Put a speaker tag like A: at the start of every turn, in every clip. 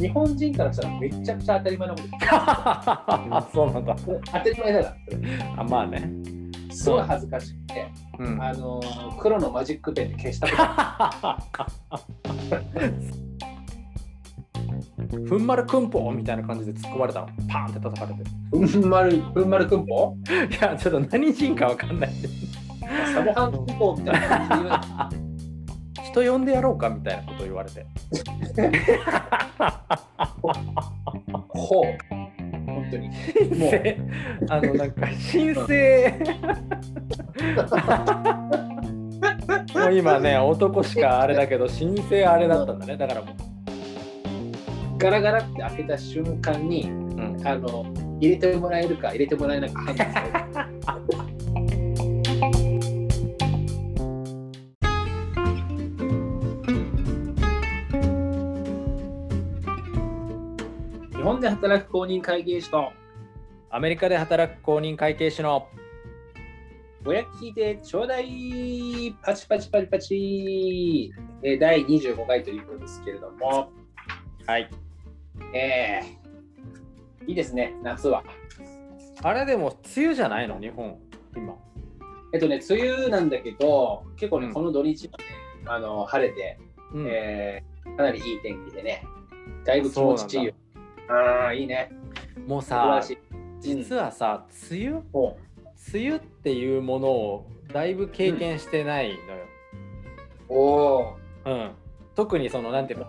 A: 日本人からしたらめちゃくちゃ当たり前のこと
B: あ そうなんだ。
A: 当たり前だから
B: あまあね。
A: すごい恥ずかしくて、
B: うん。
A: あの黒のマジックペンで消したこと
B: ふんまるくんぽみたいな感じで突っ込まれたの。パーンって叩かれて。
A: ふんまるふんまるくんぽ
B: いや、ちょっと何人かわかんない。
A: サボハンくんぽみたいな感じで
B: 人呼んでやろうかみたいなこと言われて。
A: ほう。本当に。もう。
B: せあのなんか申請。もう今ね男しかあれだけど申請あれだったんだね。だからもう、
A: ガラガラって開けた瞬間に
B: うん、
A: あの入れてもらえるか入れてもらえないか判断される本で働く公認会計士と
B: アメリカで働く公認会計士の
A: ぼや聞いてちょうだいパチパチパチパチ、えー第25回ということですけれども、
B: はい。
A: えーいいですね、夏は。
B: あれでも梅雨じゃないの？日本今。
A: えっとね、梅雨なんだけど、結構ね、
B: うん。
A: この土日はね、あの晴れて、
B: うん。
A: えーかなりいい天気でね、だいぶ気持ちいいよ。ああ、いいね。
B: もうさ。実はさ梅雨？
A: も
B: 梅雨っていうものをだいぶ経験してないのよ、
A: う、おー。
B: うん、特にそのなんていうの？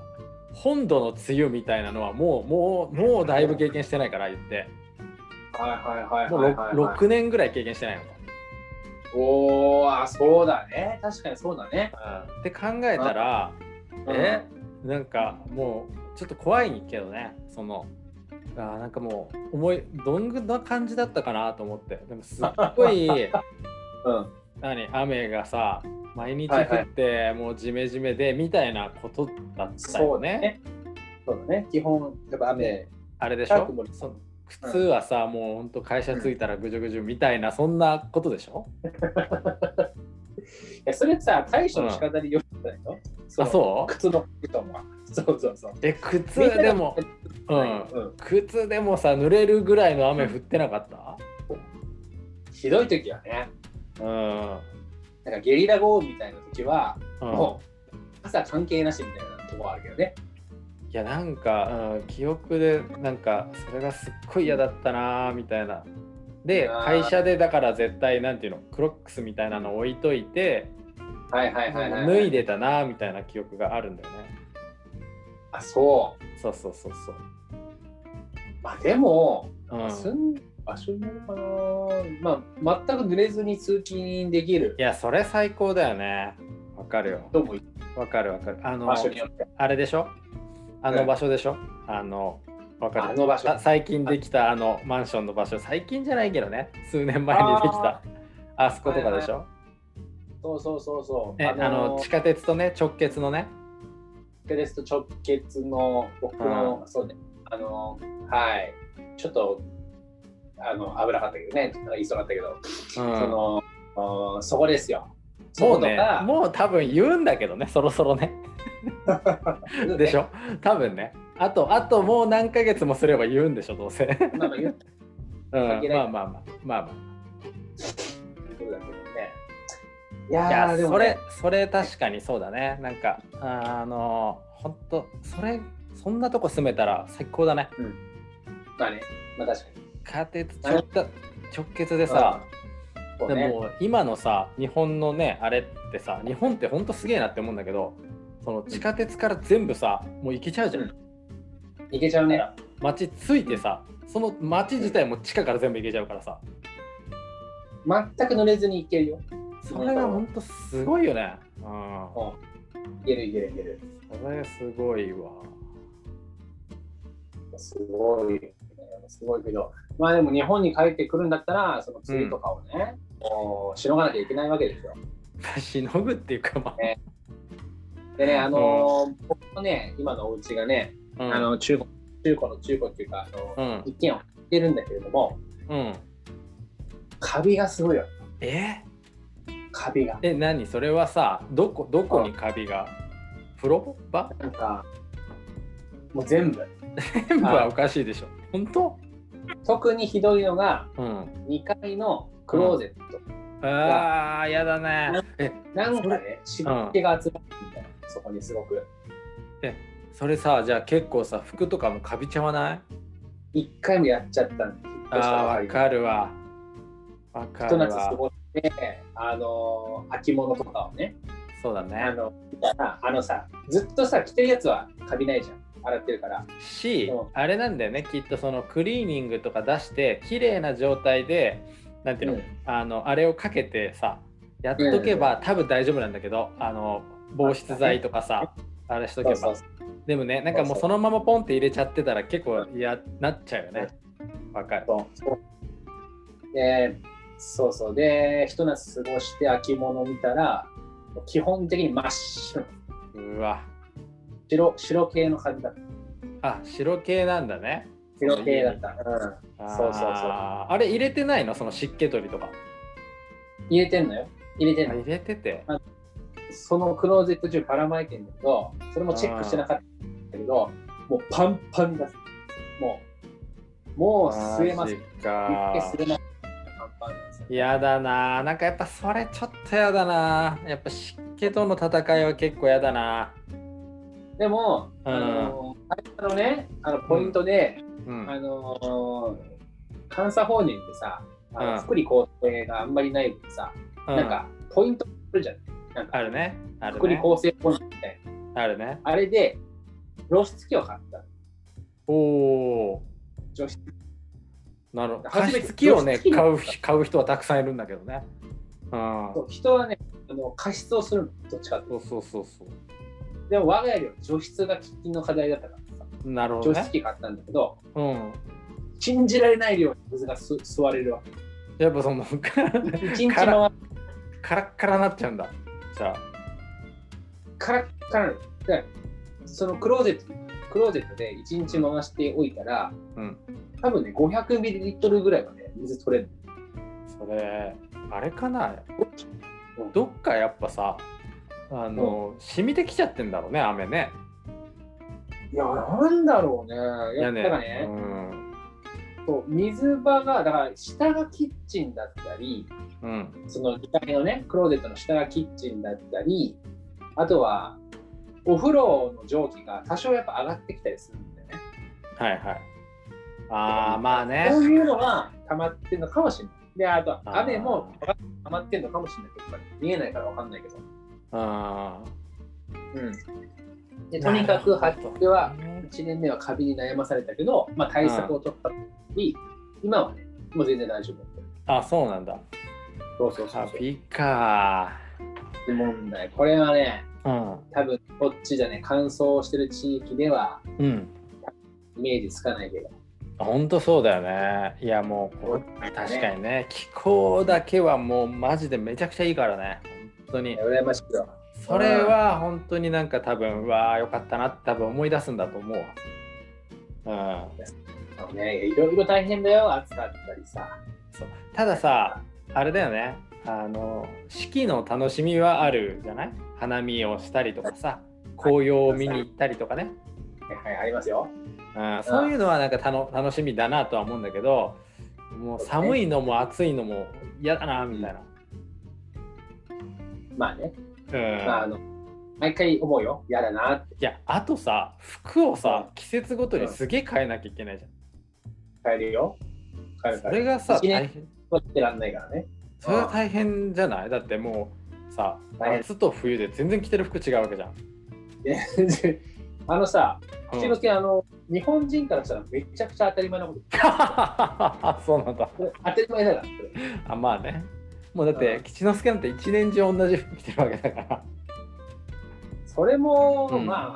B: 本土の梅雨みたいなのはもうもうもうだいぶ経験してないから言って。
A: はいはいはい
B: もう
A: はいはい、
B: 6, 年ぐらい経験してないの。と。
A: おーあ、そうだね。確かにそうだね。
B: って考えたらえ？なんかもうちょっと怖いけどねそのあーなんかもう思いどんな感じだったかなと思ってでもすっごい
A: うん。
B: 何雨がさ毎日降って、もうジメジメでみたいなことだったよね。
A: そうね。そうだね。基本、やっぱ雨。
B: あれでしょ？そ靴はさ、もうほんと会社着いたらぐじゅぐじゅみたいな、そんなことでしょ？
A: いや、それさ、対処の仕方によるんじゃないの、
B: あそう？
A: 靴の靴とは。そうそうそう。
B: え靴でも、うん、
A: うん。
B: 靴でもさ濡れるぐらいの雨降ってなかった？
A: ひどい時はね、
B: うん、
A: なんかゲリラ豪雨みたいな時は、
B: うん。
A: もう朝関係なしみたいなとこあるけどね。
B: いやなんか、うん、記憶でなんかそれがすっごい嫌だったなーみたいな。で会社でだから絶対なんていうの？クロックスみたいなの置いといて
A: はいはいはいはい、
B: 脱いでたなーみたいな記憶があるんだよね
A: あ、そう。
B: そうそうそうそう。
A: まあでも、
B: うん。
A: 住ん場所になるかな。まあ、全く濡れずに通勤できる。
B: いやそれ最高だよね。わかるよ。
A: とも
B: わかるわかる。あの
A: 場所によって。
B: あれでしょ？あの場所でしょ、あのわかる。
A: あの場所。
B: あ最近できたあ。のマンションの場所。最近じゃないけどね。数年前にできた。あそことかでしょ、
A: そうそうそうそう。
B: ね、あの地下鉄とね直結のね
A: 地下鉄と直結の僕の、そうね、あの、はい、ちょっと、あの、危なかったけどね、言いそうだったけど、その、あそこですよ。そ
B: もうねもう多分言うんだけどね。そろそろね。でしょ？多分ね。あとあともう何ヶ月もすれば言うんでしょどうせ、う。ん、
A: まあまあ
B: まあまあ。まあまあ。
A: い
B: い
A: や
B: それ
A: もね、
B: それ確かにそうだね。なんかあの本当それそんなとこ住めたら最高だね。
A: まあね、まあ確かに。
B: 地下鉄直直結でさ、
A: ね、
B: も今のさ日本のねあれってさ日本ってほんとすげえなって思うんだけどその地下鉄から全部さもう行けちゃうじゃん、
A: うん。いけちゃうね。
B: 街着いてさその街自体も地下から全部行けちゃうからさ。
A: 全く濡れずにいけるよ。
B: それがほんとすごいよね。うん。
A: いけるいけるいける。
B: それすごいわ。
A: すごい、すごいけど、まあでも日本に帰ってくるんだったら、その梅雨とかをね、こうしのがなきゃいけないわけですよ。
B: しのぐっていうかま
A: でね、あのー僕のね、今のお家がね、
B: あ、うん、
A: あの中古中古の中古っていうか、あの
B: うん。
A: 一軒を売ってるんだけれども、
B: うん。
A: カビがすごいよ。
B: え？
A: カビが。
B: え何？それはさどこどこにカビが？風呂場
A: なんか、もう全部。
B: 全部はおかしいでしょ。本当？
A: 特にひどいのが、
B: うん。
A: 2階のクローゼット。
B: ああ、やだね。え、
A: なんかね、湿気が集まってるんだよ、そこにすごく。
B: それさ、じゃあ結構さ、服とかもかびちゃわない？
A: 一回もやっちゃったんで、
B: ああ、わかるわ。わかるわ。
A: 夏過ごして、あのー、秋物とかをね、
B: そうだ
A: あ
B: ね。
A: の、見たらあのさ、ずっとさ、着てるやつはカビないじゃん。洗ってるから。
B: し
A: うん、
B: あれなんだよね、きっとそのクリーニングとか出して、綺麗な状態で、なんていうの、
A: うん
B: あの、あれをかけてさ、やっとけば、多分大丈夫なんだけど、あの、防湿剤とかさ、あれしとけば。でもね、なんかもうそのままポンって入れちゃってたら結構嫌なっちゃうよね。わかる。
A: で、そうそう。で、ひと夏過ごして秋物見たら、基本的に真っ白。
B: うわ。
A: 白白系の感じだった。
B: あ、白系なんだね。
A: 白系だった。うん。そうそうそう
B: あれ入れてないの？その湿気取りとか。
A: 入れてんのよ。入れてんの。
B: あ入れてて。
A: そのクローゼット中ばらまいてんだけど、それもチェックしてなかったんだけど、もうパンパンだ。もう、もう吸えます。吸えます。
B: やだな。なんかやっぱそれちょっとやだな。やっぱ湿気との戦いは結構やだな。
A: でも、
B: うん。
A: あの、あのね、あのポイントで、
B: うん。
A: あの監査法人ってさ、あの
B: うん
A: 福利厚生があんまりない分さ、
B: うん。
A: なんかポイントあるじゃん。なんか
B: あるね。ある
A: 福利
B: ね
A: 厚生ポイントみたいな。
B: あるね。
A: あれで、除湿機を買った。
B: おお
A: 除湿
B: なるほど。加
A: 初めて
B: 湿器をね買う買う人はたくさんいるんだけどね。うん。
A: 人はね、あの加湿をするの、どっちかっていうと。
B: そうそうそうそ
A: でも我が家では除湿が喫緊の課題だったからさ、
B: うなるほど
A: 除湿
B: ね
A: 機買ったんだけど、
B: うん。
A: 信じられない量の水がす吸われるわけ。
B: やっぱその
A: 一日回
B: から
A: っ
B: カラッカラなっちゃうんだ。じゃあ。
A: カラッカラそのクローゼット、クローゼットで一日回しておいたら、
B: うん。
A: 多分ね、500ミリリットルぐらいまで水取れる。
B: それあれかな？
A: うん。
B: どっかやっぱさあの、染みてきちゃってんだろうね雨ね。
A: いや、なんだろうね。やっ
B: ね
A: ぱらね、
B: うん。
A: そう水場が、だから下がキッチンだったり、
B: うん。
A: その2階のね、クローゼットの下がキッチンだったり、あとは、お風呂の蒸気が多少やっぱ上がってきたりするんだよね。
B: はいはいああまあね
A: そういうのが溜まってるのかもしれない。で、あと、雨も溜まってるのかもしれないけど、見えないからわかんないけど。
B: あ
A: うん。で、とにかく、はでは、1年目はカビに悩まされたけど、まあ、対策を取ったり、今はね、もう全然大丈夫。
B: あそうなんだ
A: そうそうそうそう。
B: カビか
A: 問題。これはね、
B: うん
A: 多分こっちじゃね、乾燥してる地域では
B: うん。
A: イメージつかないけど。
B: ほんとそうだよね。いやもうこう確かにね。気候だけはもうマジでめちゃくちゃいいからね。本当に。
A: 羨ましいよ。
B: それは本当になんか多分うわあよかったなって多分思い出すんだと思うわ。うん。
A: ね、いろいろ大変だよ、暑かったりさ。
B: そう。たださあれだよね。あの四季の楽しみはあるじゃない？花見をしたりとかさ紅葉を見に行ったりとかね、
A: はい、ありますよ。
B: うん、そういうのはなんかたの楽しみだなとは思うんだけどもう寒いのも暑いのも嫌だなみたいな、
A: まあね、
B: うん
A: まあ、あの、毎回思うよ。嫌だなって。
B: いやあとさ服をさ季節ごとにすげえ変えなきゃいけないじゃん、
A: 帰るよ。帰るから。
B: それがさ大変
A: 取ってらんないからね。
B: それは大変じゃない？だってもうさ夏と冬で全然着てる服違うわけじゃん、
A: であのさ、
B: うん。
A: 口のけ、あの、日本人からしたらめちゃくちゃ当たり前のこと。
B: そうなんだ。
A: 当たり前だから。これ
B: あまあね。もうだって
A: うん。
B: 吉之助なんて一年中同じ服着てるわけだから。
A: それも、
B: うん。
A: まあ、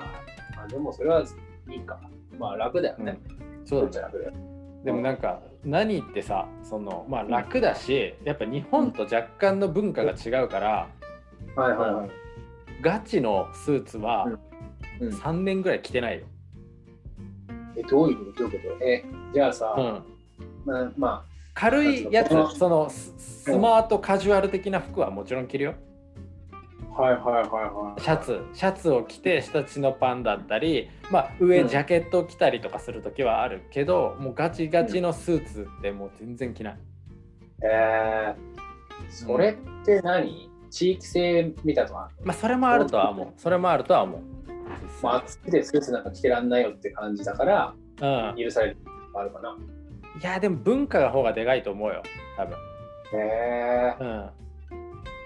A: まあ、でもそれはいいか。まあ楽だよね。
B: そうだ
A: っちゃ楽だよ。
B: でもなんか何ってさそのまあ楽だしやっぱ日本と若干の文化が違うから
A: はいはいはい。
B: ガチのスーツは
A: うん。
B: 3年ぐらい着てないよ、
A: え、どういうこと？どういうこと？え、じゃあさ、
B: うん、
A: まあ、ま
B: 軽いやつ
A: うん
B: そのススマートカジュアル的な服はもちろん着るよ、
A: あ、はいはいはいはい。
B: シャツ。シャツを着て下地のパンだったり、まあ、上
A: うん
B: ジャケットを着たりとかする時はあるけど、もうガチガチのスーツってもう全然着ない。
A: えー、それって何、地域性見たとは、
B: まあそれもあるとは思う。それもあるとは思う。
A: まあ、暑くてスーツなんか着てらんないよって感じだから
B: うん、
A: 許されるのもあるかな。
B: いやでも文化が方がでかいと思うよ多分。
A: へえ
B: うん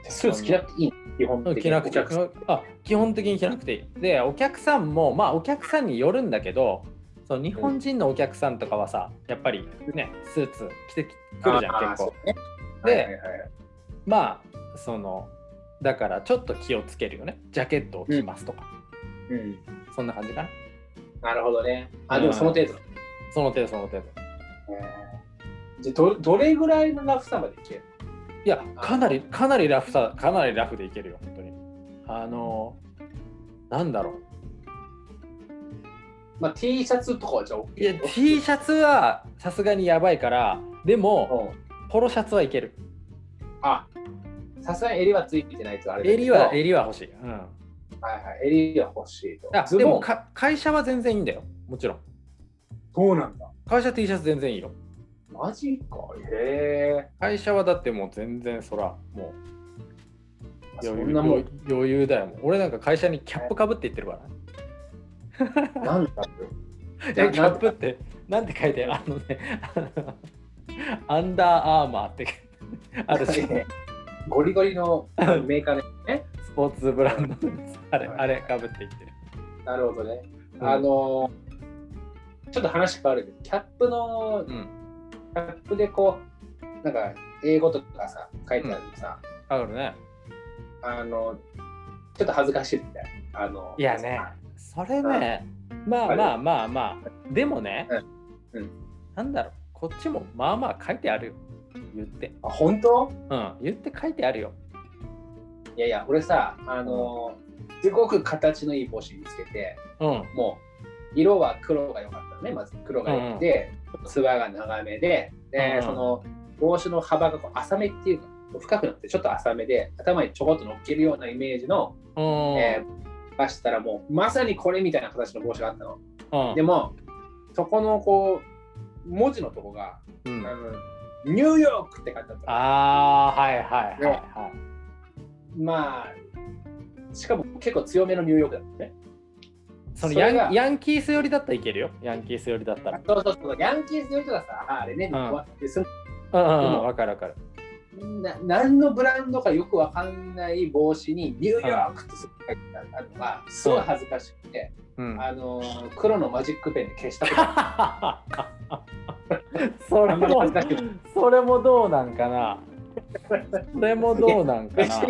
A: スーツ着なくていい基本的に。
B: 着なくて
A: お客さん
B: あ基本的に着なくていい。でお客さんもまあお客さんによるんだけどその日本人のお客さんとかはさやっぱりねスーツ着てくるじゃん結構。
A: ね
B: で
A: はいはいはい
B: まあそのだからちょっと気をつけるよね。ジャケットを着ますとか、
A: うん、
B: そんな感じかな。
A: なるほどね。あ、でもその程度。
B: その程度その程度。
A: じゃあどどれぐらいのラフさまでいける？
B: いやかなりかなりラフさかなりラフでいけるよ本当に。あのなんだろ
A: まあ T シャツとかはじゃあ OK
B: ういや T シャツはさすがにやばいからでも
A: うん。
B: ポロシャツはいける。
A: あさすがに襟はついてないとあれ
B: 襟は襟は欲しい、うん、
A: はいはい、襟は欲しいと。
B: でもか会社は全然いいんだよ。もちろん。
A: そうなんだ。
B: 会社 T シャツ全然いいよ。
A: マジか。へえ。
B: 会社はだってもう全然そらもう。
A: そ
B: 余裕
A: んなもん。
B: 余裕だよ。俺なんか会社にキャップかぶって言ってるからね。
A: なんだろ
B: えキャップってなんて書いてある？あのねアンダーアーマーってあるし。
A: う。ゴリゴリのメーカーでね。
B: スポーツブランドあれ
A: はい。
B: あれかぶって言ってる。
A: なるほどね。
B: うん。
A: あのちょっと話変わるけど、キャップの、
B: うん。
A: キャップでこう、なんか英語とかさ、書いてあるのさ、
B: あるね。
A: あの、ちょっと恥ずかしいみたいな。あの
B: いやね。それね。まあまあまあまあ。でもね、
A: うん。うん。
B: なんだろう。こっちもまあまあ書いてあるよ言って。
A: あ、本当？
B: うん。言って書いてあるよ。
A: いやいや、俺さ、あのすごく形のいい帽子見つけて、
B: うん。
A: もう色は黒が良かったのね、まず。黒が良くて、つばが長めで、で、
B: うん
A: その帽子の幅がこう浅めっていうか、深くなってちょっと浅めで、頭にちょこっと乗っけるようなイメージの、
B: うん、
A: えー、出したらもうまさにこれみたいな形の帽子があったの。
B: うん。
A: でも、そこのこう、文字のとこが、
B: うん
A: ニューヨークって書いてあったの。
B: ああはいはいはいはい。
A: まあ、しかも結構強めのニューヨークだったね。
B: そのヤンヤンキース寄りだったらいけるよ。ヤンキース寄りだったら。
A: そうそうそう、ヤンキースの人がさ、あれね、
B: ん。
A: 終わ
B: うんうんかるわかる。
A: な何のブランドかよくわかんない帽子にニューヨークって書いてあるのがすごい恥ずかしくて、
B: うん。
A: あのー黒のマジックペンで消したことあ
B: それもそれもどうなんかな。それもどうなんかな。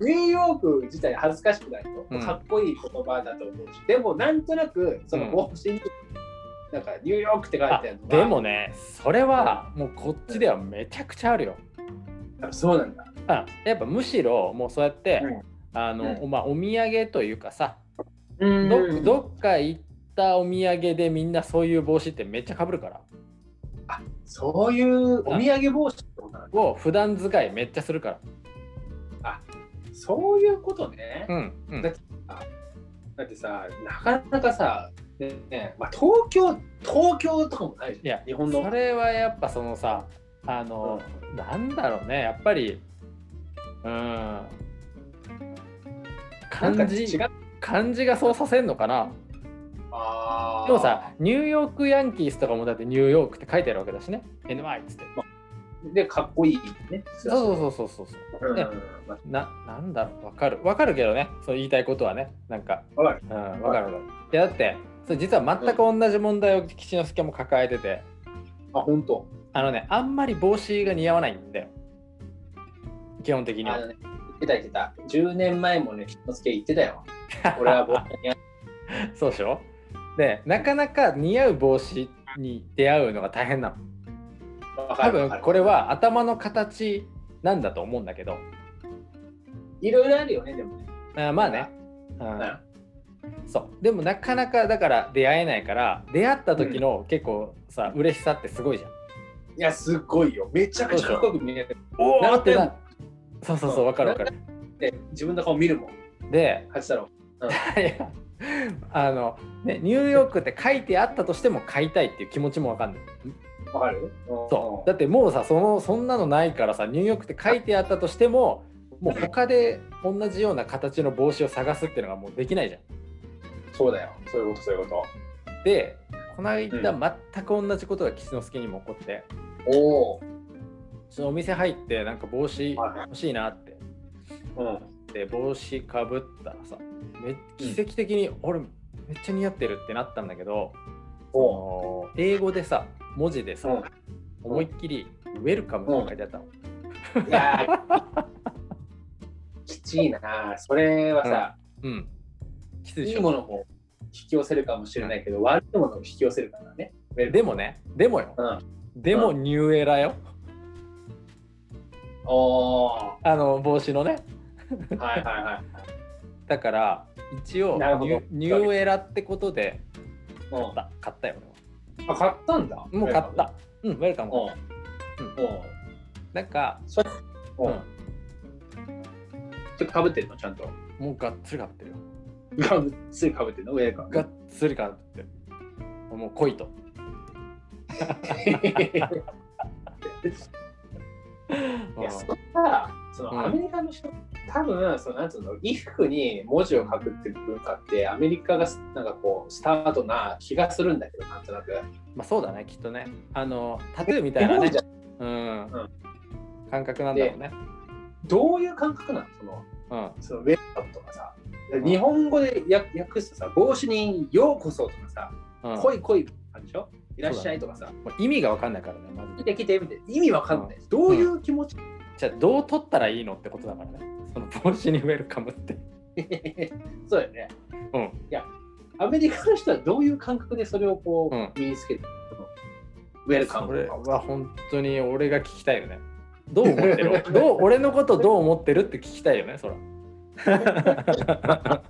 A: ニューヨーク自体恥ずかしくないと、
B: うん。
A: かっこいい言葉だと思うし。でもなんとなくその帽子に、なんかニューヨークって書いて
B: あ
A: あるのが
B: でもねそれはもうこっちではめちゃくちゃあるよ。
A: やっぱそうなんだ。
B: あやっぱむしろもうそうやって、
A: うん。
B: あの、
A: う
B: まあお土産というかさ
A: うん。
B: どどっか行ったお土産でみんなそういう帽子ってめっちゃかぶるから
A: そういうお土産帽子ってことなんだ。
B: を普段使いめっちゃするから。
A: そういうことね、
B: うんうん。
A: だだってさなかなかさ、ねねまあ、東京東京とかもないじゃん。
B: いや
A: 日本の。
B: それはやっぱそのさあの、なんだろうね。やっぱりうん。
A: なんか
B: 漢字
A: 違う。
B: 漢字がそうさせんのかなでもさニューヨークヤンキースとかもだってニューヨークって書いてあるわけだしね。NY っつって。
A: でかっこいいね。
B: そうそうそうそうそう。ね。
A: ま
B: ななんだろうわかる。わかるけどね。そう言いたいことはね。なんか。
A: あわかる。
B: うんわかるいやだってそれ実は全く同じ問題を吉之助も抱えてて。
A: あ本当。
B: あのねあんまり帽子が似合わないんだよ。基本的には。
A: ね言ってた言ってた。10年前もね吉之助言ってたよ。俺は僕に
B: そうでしょ？でなかなか似合う帽子に出会うのが大変なの。多分これは頭の形なんだと思うんだけど。
A: いろいろあるよねでもね。
B: あまあね、う
A: うん。
B: ん、そう。でもなかなかだから出会えないから出会った時の結構さ嬉しさってすごいじゃん。
A: いやすごいよ。めちゃくちゃかっこよく見える。
B: お
A: なんで
B: ってなそうそうそうわかるわかる。
A: って自分の顔見るもん。
B: で
A: 八太郎。
B: いや あのねニューヨークって書いてあったとしても買いたいっていう気持ちもわかんない
A: わかる？
B: そうだってもうさそのそんなのないからさニューヨークって書いてあったとしてももう他で同じような形の帽子を探すっていうのがもうできないじゃん。
A: そうだよ。そういうこと、そういうこ
B: でこの間全く同じことが吉之助にも起こって、
A: と。おお。
B: そのお店入ってなんか帽子
A: はい
B: 欲しいなって
A: うん。
B: で帽子かぶったらさめ奇跡的に、俺めっちゃ似合ってるってなったんだけど、その英語でさ文字でさ、
A: うん
B: 思いっきり「ウェルカム」って書いてあったの。
A: いやーきちいな。それはさ、
B: うん。いで
A: いものも引き寄せるかもしれないけど、悪いものを引き寄せるからね。
B: でもね、でもよ。
A: うん。
B: でもニューエラよ。あの帽子のね。
A: はいはいはい。
B: だから一応
A: なるほど
B: ニュニューエラってことで
A: うん
B: 買った。買ったよ
A: あ、買ったんだ？
B: 俺は。もう買った。うん、ウェルカム。
A: うん。うん。
B: なんか、
A: それ、う。
B: うんん、
A: それかぶってるの？ちゃんと。
B: もうがっつりかぶってるよ。
A: かぶっつりかぶってるの？上か。
B: がっつりかぶってる。もう来いと。
A: いや、そんな、そ
B: うん
A: のアメリカの人、多分、そのなんつうの、衣服に文字を書くっていう文化って、アメリカがなんかこう、スタートな気がするんだけど、なんとなく。
B: まあそうだね、きっとね。あの、タトゥーみたいなね。うん
A: うん
B: 感覚なんだろうね。
A: どういう感覚なのその、
B: うん。
A: そのウェルカムとかさ。日本語で訳訳すとさ、帽子にようこそとかさ、
B: うん
A: 来い来いあるでしょ？いらっしゃいとかさ、
B: もう意味がわかんないからね、まず
A: 来。て来て意味わかんない。どういう気持ち、
B: じゃあどう取ったらいいのってことだからね。その帽子にウェルカムって。
A: そうだよね。
B: うん。
A: アメリカの人はどういう感覚でそれをこう、
B: うん
A: 身につけてるの？ウェルカ
B: それ
A: ムとかを
B: は本当に俺が聞きたいよね。どう思ってる？どう俺のことどう思ってるって聞きたいよね、そら。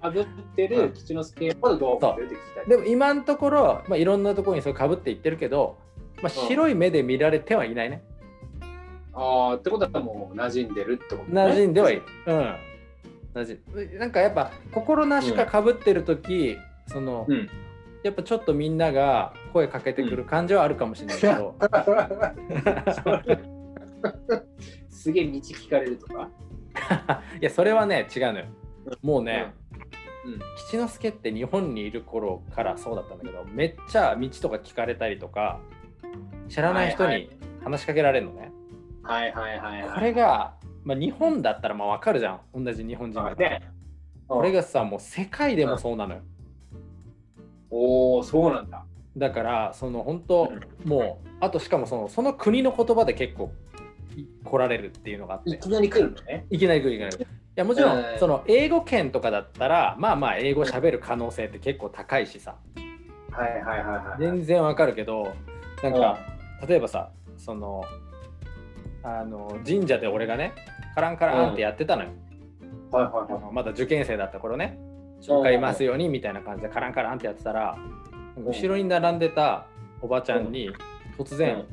A: かぶってる吉之助ほどどう思ってるって聞きたい。
B: でも今のところ、まあ、いろんなところにそれかぶっていってるけど、まあ、白い目で見られてはいないね。
A: ああ、ってことはもう馴染んでるってことね。
B: 馴染んではいる。うん。馴染なんかやっぱ心なしかかぶってる時、その、
A: うん。
B: やっぱちょっとみんなが声かけてくる感じはあるかもしれないけど、
A: すげえ道聞かれるとか？
B: いやそれはね違うのよ。もうね、
A: うんうん
B: 吉之助って日本にいる頃からそうだったんだけどめっちゃ道とか聞かれたりとか知らない人に話しかけられるのね。
A: はいはいはいはい。
B: これが、まあ、日本だったらまあ分かるじゃん同じ日本人だから。
A: ね。
B: これがさもう世界でもそうなのよ。
A: おお、そうなんだ。
B: だからその本当もうあとしかもそのその国の言葉で結構い来られるっていうのがあって
A: いきなり来るのね。
B: いきなり来るいきなり来るいやもちろん、
A: うん
B: その英語圏とかだったらまあまあ英語喋る可能性って結構高いしさ
A: はいはいはいはい。
B: 全然わかるけどなんか例えばさそのあの神社で俺がねカランカランってやってたのよ、
A: はいはいは
B: あのまだ受験生だった頃ね。紹介いますようにみたいな感じでカランカランってやってたら後ろに並んでたおばちゃんに突然
A: うん。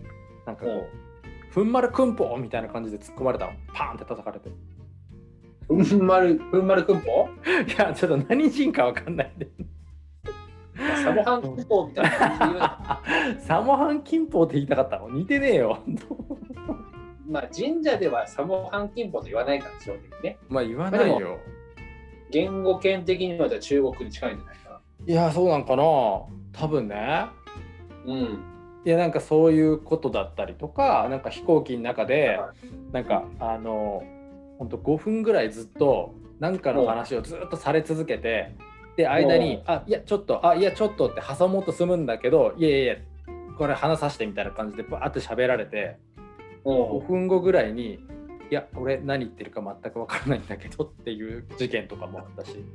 B: なんかこう「ふんまるくんぽ」みたいな感じで突っ込まれたの。パーンって叩かれて。い
A: い。ふんまる、ふんまるくんぽ
B: やちょっと何人かわかんないんで。
A: サボハンくんぽみたいな
B: サモハン金峰って言いたかったの。似てねえよ
A: まあ神社ではサモハンキンポと言わないから、基本的にね。
B: まあ言わないよ
A: 言語圏的には中国に近いんじゃないか
B: いやそうなんかな多分ね
A: な。うん。
B: いやなんかそういうことだったりとかなんか飛行機の中でなんかあのほんと5分ぐらいずっとなんかの話をずっとされ続けてで間に「あいやちょっとあいやちょっと」って挟もうとするんだけど「いやいやいやこれ話させて」みたいな感じでバーって喋られて5
A: う
B: 分後ぐらいに「いや俺何言ってるか全く分からないんだけど」っていう事件とかもあったし
A: ん。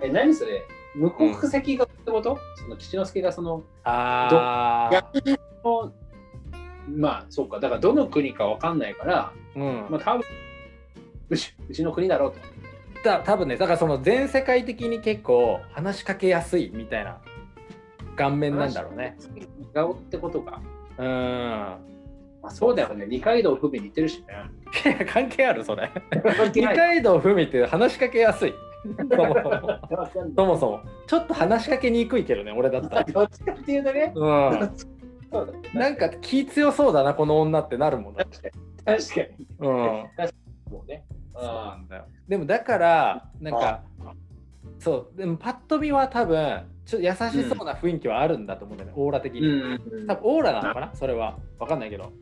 A: え、何それ？無国籍がってこと、その吉之助がその、
B: あー
A: 逆にまあそうか、だからどの国かわかんないから、
B: うん
A: まあ多分うちうちの国だろうと。
B: た多分ねだからその全世界的に結構話しかけやすいみたいな顔面なんだろうね。
A: 顔ってことか。
B: うん
A: あそうだよね。二階堂ふみ似てるしね。
B: い や関係あるそれ。二階堂ふみって話しかけやすい。そもそも。そもそも。ちょっと話しかけにくいけどね俺だったら。
A: どっちかっていうとね。
B: う
A: そうだね。
B: んなんか気強そうだなこの女ってなるもんだ
A: 確かに。確かに。
B: うん。
A: もうね。
B: そうな
A: あ
B: んだよ。でもだからなんかそう。でもパッと見は多分ちょっと優しそうな雰囲気はあるんだと思うんだよね、オーラ的
A: う
B: に、
A: ん。
B: 多分オーラなのかなそれは。分かんないけど。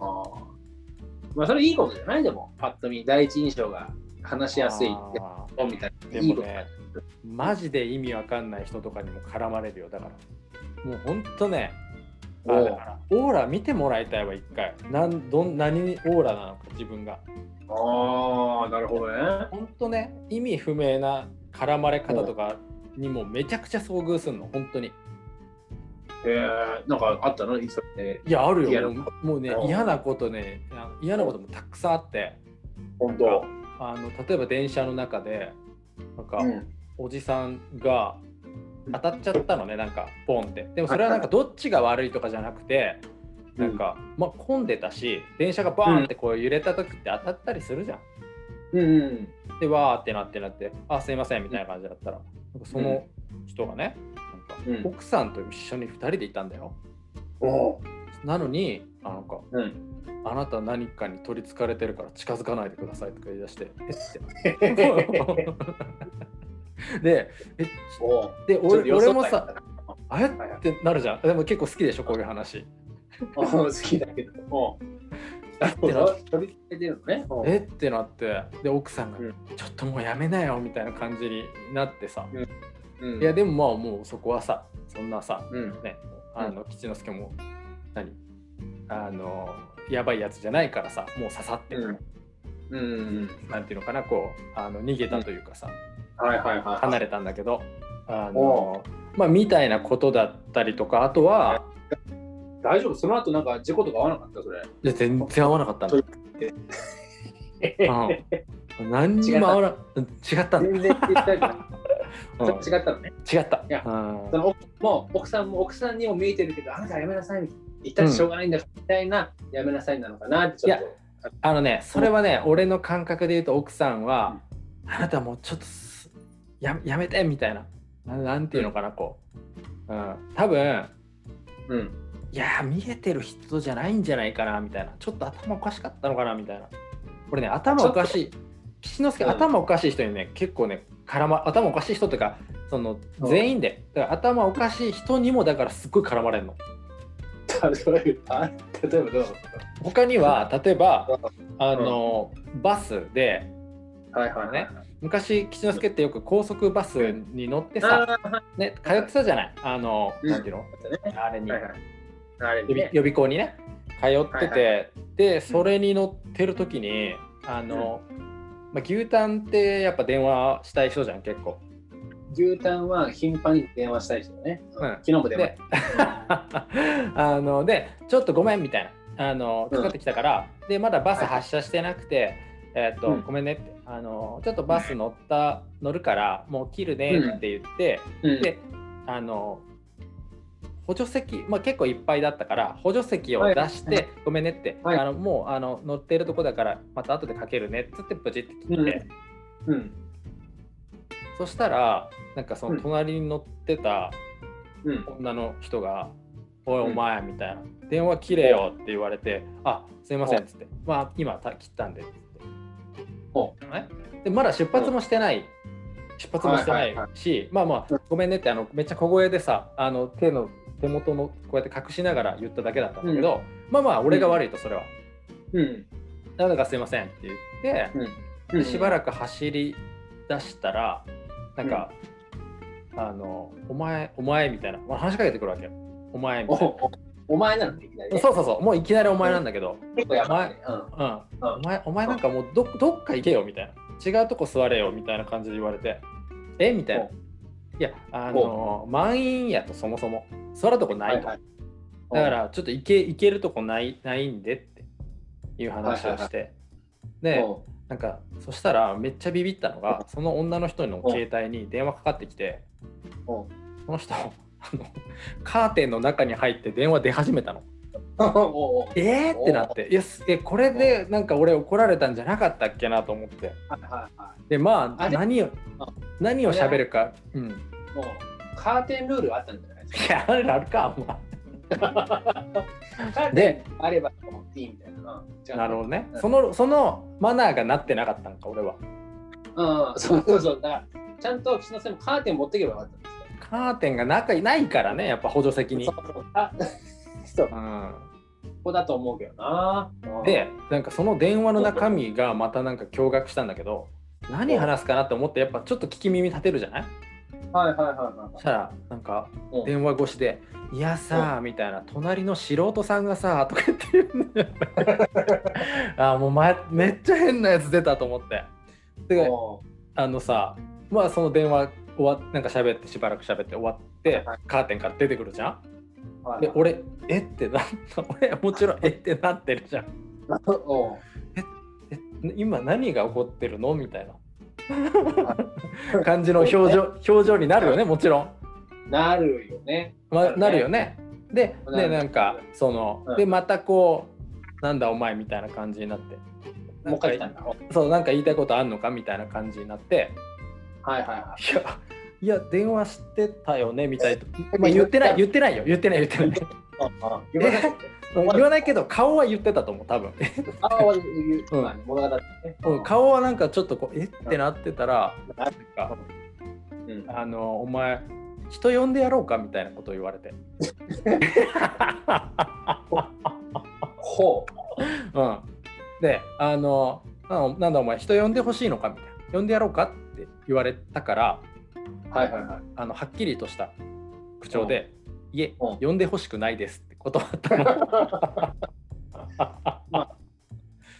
A: あー。まあそれいいことじゃないでも、パッと見、第一印象が話しやすいって。
B: あ
A: みたい
B: ー。
A: な。
B: でもねマジで意味わかんない人とかにも絡まれるよだから。もうほんとねあ
A: おう。
B: だからオーラ見てもらいたいわ一回。なんどん何にオーラなのか自分が。
A: ああ、なるほどね。
B: ほんとね意味不明な絡まれ方とかにもめちゃくちゃ遭遇するの本当に。
A: えー、なんかあったの？い
B: やあるよ。もうね
A: うん。
B: 嫌なことね嫌なこともたくさんあって。
A: 本当？
B: あの例えば電車の中でなんか、
A: うん。
B: おじさんが当たっちゃったのねなんかポンって。でもそれはなんかどっちが悪いとかじゃなくてなんか、まあ、混んでたし電車がバーンってこう揺れた時って当たったりするじゃん。
A: うんうん。
B: でわーってなってなって「あすいません」みたいな感じだったらなんかその人がね、なんか
A: うん
B: 奥さんと一緒に2人でいたんだよ。
A: お
B: なのにあなんか
A: うん。
B: 「あなた何かに取りつかれてるから近づかないでください」とか言い出して「えっ?」て。でえ
A: お
B: で俺俺もさ
A: あ
B: あれ？ってなるじゃん。でも結構好きでしょ、こういう話。
A: 好きだけど。おなるほど。取り付けてるのね。お
B: え？ってなって、で、奥さんが、
A: うん。
B: ちょっともうやめなよみたいな感じになってさ。
A: うん。
B: いや、でもまあもうそこはさ、そんなさ、
A: うん。
B: ね、あの、吉之助も、何？あの、やばいやつじゃないからさ、もう刺さって、
A: うん。うん。
B: なんていうのかな、こう、あの逃げたというかさ、
A: はいはいはい。
B: 離れたんだけど、あ
A: お
B: の、まあ、みたいなことだったりとか、あとは、
A: 大丈夫？その後なんか事故とか合わなかった？それ。
B: いや全然合わなかったんだ。うん、何にも合わなうん違ったんだ。
A: 全然言ったりと
B: うん
A: 違ったのね。
B: 違った。
A: いや
B: うん
A: その奥もう奥さんも奥さんにも見えてるけど、あなたはやめなさいみたいな。言ったらしょうがないんだみたいな、やめなさいなのかなってちょっと。
B: あのね、それはね、俺の感覚で言うと奥さんは、あなたもうちょっとすややめてみたいな。ななんていうのかな、こう。うん、多分
A: うん。
B: いや見えてる人じゃないんじゃないかなみたいな。ちょっと頭おかしかったのかなみたいな。これね、頭おかしい。岸之助、
A: うん
B: 頭おかしい人にね、結構ね、絡ま、頭おかしい人っていうか、その
A: うん
B: 全員で、だから頭おかしい人にもだからすっごい絡まれるの。
A: 例えば、どうぞ。
B: 他には、例えば、あの、バスで、
A: はいはいはい。
B: ね昔、吉之助ってよく高速バスに乗って
A: あ
B: さ、ね、通ってたじゃない？あの、
A: うん
B: なんていうの？
A: ね
B: あれに、
A: はいはい。ね。
B: 予備校にね、通ってて、
A: はい
B: で、それに乗ってる時に、あの、まあ、牛タンってやっぱ電話したい人じゃん、結構。
A: 牛タンは頻繁に電話したいですよね。
B: うん。
A: 昨日も電話。
B: で あのでちょっとごめんみたいな。あのかかってきたから、でまだバス発車してなくて、えーっと
A: うん。
B: ごめんねってあのちょっとバス乗った乗るからもう切るねって言って、
A: うん。
B: であの補助席、まあ、結構いっぱいだったから補助席を出して、
A: はい
B: ごめんねって、
A: はい。
B: あのもうあの乗ってるとこだからまた後でかけるねっつってプチって切って、
A: うん。うん。
B: そしたらなんかその
A: うん。
B: 隣に乗ってた、
A: うん。
B: 女の人が「おい
A: うん。
B: お前」みたいな「電話切れよ」って言われて「あすいません」っつって「まあ今た切ったんで」っつって。でまだ出発もしてない。出発もしてないしまあまあごめんねってあのめっちゃ小声でさあの手の手元のこうやって隠しながら言っただけだったんだけど、まあまあ俺が悪いとそれは。
A: うん。
B: だからすいませんって言って、
A: うん。
B: でしば
A: く。
B: らく走り出したらなんか、あの「お前お前」みたいな、まあ、話しかけてくるわけよ。お前みたいな。
A: おおお前なのね、いきなりね。
B: そうそうそう、もういきなりお前なんだけど、
A: 結構やばいね。うん。
B: うん、
A: うん
B: お前お前なんかもうどどっか行けよみたいな、違うとこ座れよみたいな感じで言われて、えみたいな。いや、あの、満員やとそもそも、座るとこないと。
A: はい
B: だから、ちょっと行け行けるとこないないんでっていう話をして、で、
A: お
B: なんか、そしたらめっちゃビビったのが、その女の人の携帯に電話かかってきて、
A: お
B: その人、あのカーテンの中に入って電話出始めたの。えー？ってなって。いやすえこれでなんか俺怒られたんじゃなかったっけなと思って。
A: はいはいは
B: でまあ何を何を喋るか。うん。い
A: い。もうカーテンルールあったんじゃないですか。
B: やあるかお前。
A: カーテンあればいいみたいな。
B: なるほどね。
A: うん。
B: そのそのマナーがなってなかったのか俺は。
A: うん、そうそうそう。だから、ちゃんと岸田さんもカーテン持ってけばよかったんですよ。
B: カーテンが中にないからねやっぱ補助席に。
A: そうそう。あそう、
B: ん。
A: こだと思うけどな。うん。
B: でなんかその電話の中身がまたなんか驚愕したんだけど何話すかなって思ってやっぱちょっと聞き耳立てるじゃない？
A: はいはいはいはい。
B: そしたらなんか
A: うん。
B: 電話越しで「いやさ」みたいな「隣の素人さんがさ」とか言って言うんだよ あーもう、ま、めっちゃ変なやつ出たと思って。で
A: お
B: あのさまあその電話終わなんか喋ってしばらく喋って終わって
A: はい
B: カーテンから出てくるじゃん。
A: うはい
B: で俺「えっ?」てなった。俺もちろん「えっ?」てなってるじゃん。
A: おう。
B: え今何が起こってるの？みたいな。感じの表情 表情になるよねもちろん、
A: なるよね。
B: まあ、なるよね。ででなんかその、
A: うん。
B: でまたこうなんだお前みたいな感じになって。
A: もう一回来たんだ。お
B: そうなんか言いたいことあんのか？みたいな感じになって。
A: はいはいはい
B: やいや電話してたよねみたいな、まあ、言ってない言ってないよ。言ってない言ってない。
A: い。言わな
B: いけど顔は言ってたと思う多分。
A: ああ、言う、
B: うん
A: 物語ね。
B: うん。顔はなんかちょっとこうえ？ってなってたらなんか
A: うん。
B: あのお前人呼んでやろうかみたいなことを言われて。
A: ほ
B: う。ん。であのななんだお前人呼んでほしいのかみたいな。呼んでやろうかって言われたから
A: う。はいはいはい。
B: あのはっきりとした口調で「いえ
A: うん。
B: 呼んでほしくないです」って断ったの。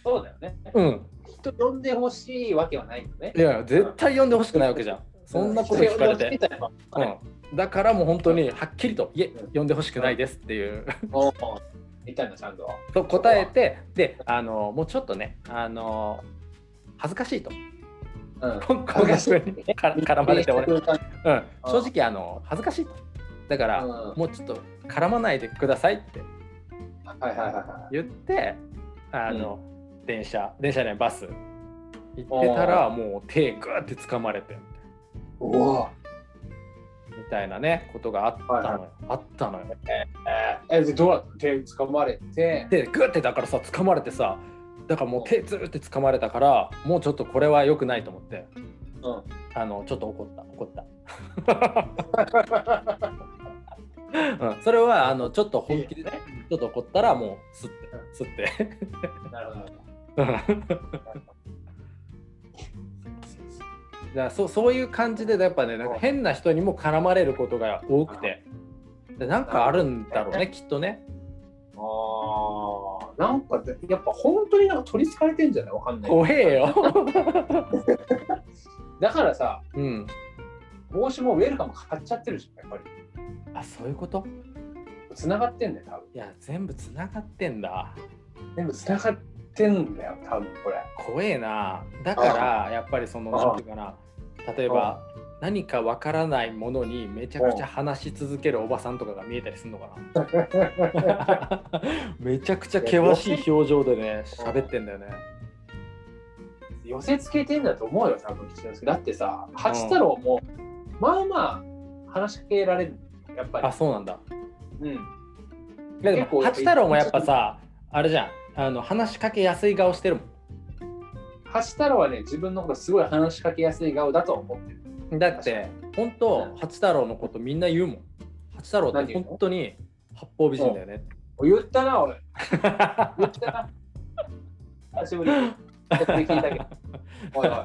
A: そうだよね。
B: うん。
A: 人呼んでほしいわけはないよね。
B: い。や絶対呼んでほしくないわけじゃん。そんなこと聞かれて、うん、だからもう本当にはっきりと「いえ呼んでほしくないです」っていう。
A: おう言ったんだ、ちゃんと。
B: と答えてであのもうちょっとねあの恥ずかしいと
A: うん。
B: ここがそれにから絡まれて俺、うん、
A: うん。
B: 正直あの恥ずかしい。とだから、
A: うん。
B: もうちょっと絡まないでくださいって。言ってあの、電車電車ねバス。行ってたらもう手グーって掴まれて。みたいなねことがあったのよ、
A: はいは
B: あったのよ
A: えー、でどうやったの手掴まれて？
B: でグーってだからさ掴まれてさだからもう手ずって掴まれたからもうちょっとこれは良くないと思って。
A: うん。
B: あのちょっと怒った怒った、うん、それはあのちょっと本気でねちょっと怒ったらもうスッてスッて。
A: なるほど。
B: だそうそういう感じでやっぱねなんか変な人にも絡まれることが多くて。でなんかあるんだろうねきっとね。
A: ああ、なんかでやっぱ本当になんか取りつかれてんじゃない？わかんない。
B: 怖えよ。
A: だからさ、
B: うん。
A: 帽子もウェルカム買っちゃってるじゃん、やっぱり。
B: あそういうこと？
A: 繋がってんだよ、多分。
B: いや全部つながってんだ。
A: 全部繋がってんだよ、多分これ。
B: 怖えな。だからやっぱりその
A: あ
B: なんていうかな。例えば何かわからないものにめちゃくちゃ話し続けるおばさんとかが見えたりするのかな？めちゃくちゃ険しい表情でね喋ってんだよね
A: 寄せつけてんだと思うよ、多分岸田だってさ、八太郎も、まあまあ話しかけられる。やっぱり
B: あ。そうなんだ
A: うん。
B: で八太郎もやっぱさあれじゃんあの話しかけやすい顔してるも
A: 八太郎はね、自分のことすごい話しかけやすい顔だと思ってる。
B: んだって本当
A: うん
B: 八太郎のことみんな言うもん八太郎って本当に八方美人だよね
A: 言ったな、俺。言ったな。久しぶりに。聞いたけど。おいおい。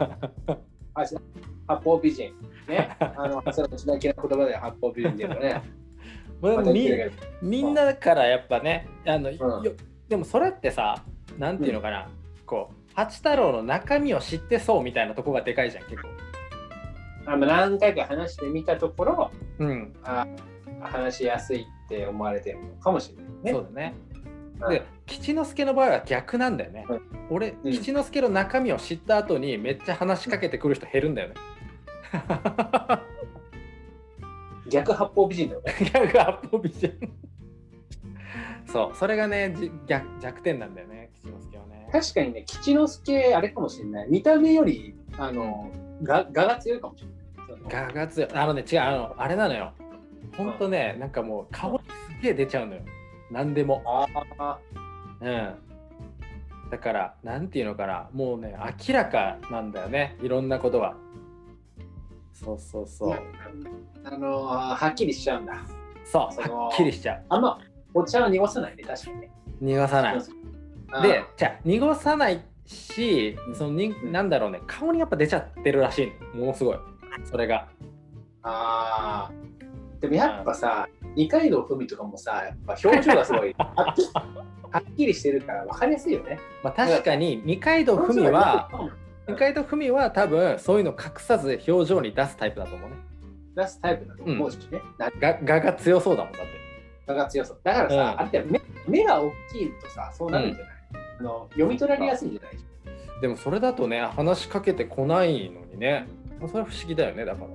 A: 八方美人。ね。あの、それ一番嫌いな言葉で八方美人っていうの
B: みみんなからやっぱねあの、
A: ん
B: よでもそれってさなんていうのかな、こう八太郎の中身を知ってそうみたいなとこがでかいじゃん結構
A: あの何回か話してみたところ、
B: うん。
A: あ話しやすいって思われてるのかもしれないね。
B: そうだね。
A: うん。
B: で吉之助の場合は逆なんだよね、
A: うん。
B: 俺
A: うん。
B: 吉之助の中身を知った後にめっちゃ話しかけてくる人減るんだよね。
A: 逆八方美人だよね。
B: 逆八方美人。そう。それがねじ逆弱点なんだよね吉之助はね。
A: 確かにね、吉之助、あれかもしれない。見た目より、あの、が、がが強いかもしれない。
B: が強い。あのね違うあのあれなのよ。ほんとね、なんかもう顔にすげえ出ちゃうのよ。何でも。
A: ああ、
B: うん。だからなんていうのかな。もうね明らかなんだよね。いろんなことは。そうそうそう。
A: あのはっきりしちゃうんだ。
B: そうはっきりしちゃう。
A: あんま、お茶を濁さないね、確かにね。
B: 逃がさない。で、じゃあ濁さないしそのに
A: うん
B: なんだろうね顔にやっぱ出ちゃってるらしいの。ものすごい。それが。
A: あー。でもやっぱさ、二階堂ふみとかもさ、やっぱ表情がすごい はっきりしてるから分かりやすいよね。
B: まあ確かに二階堂ふみは二階堂ふみは多分そういうの隠さず表情に出すタイプだと思うね。
A: 出すタイプだと思う。しね。な
B: ががが強そうだもんだって。
A: がが強そう。だからさ、
B: うん。
A: あれだよ目目が大きいとさ、そうなるんじゃない、あの読み取られやすいんじゃない
B: でもそれだとね話しかけてこないのにね。まあそれは不思議だよねだから。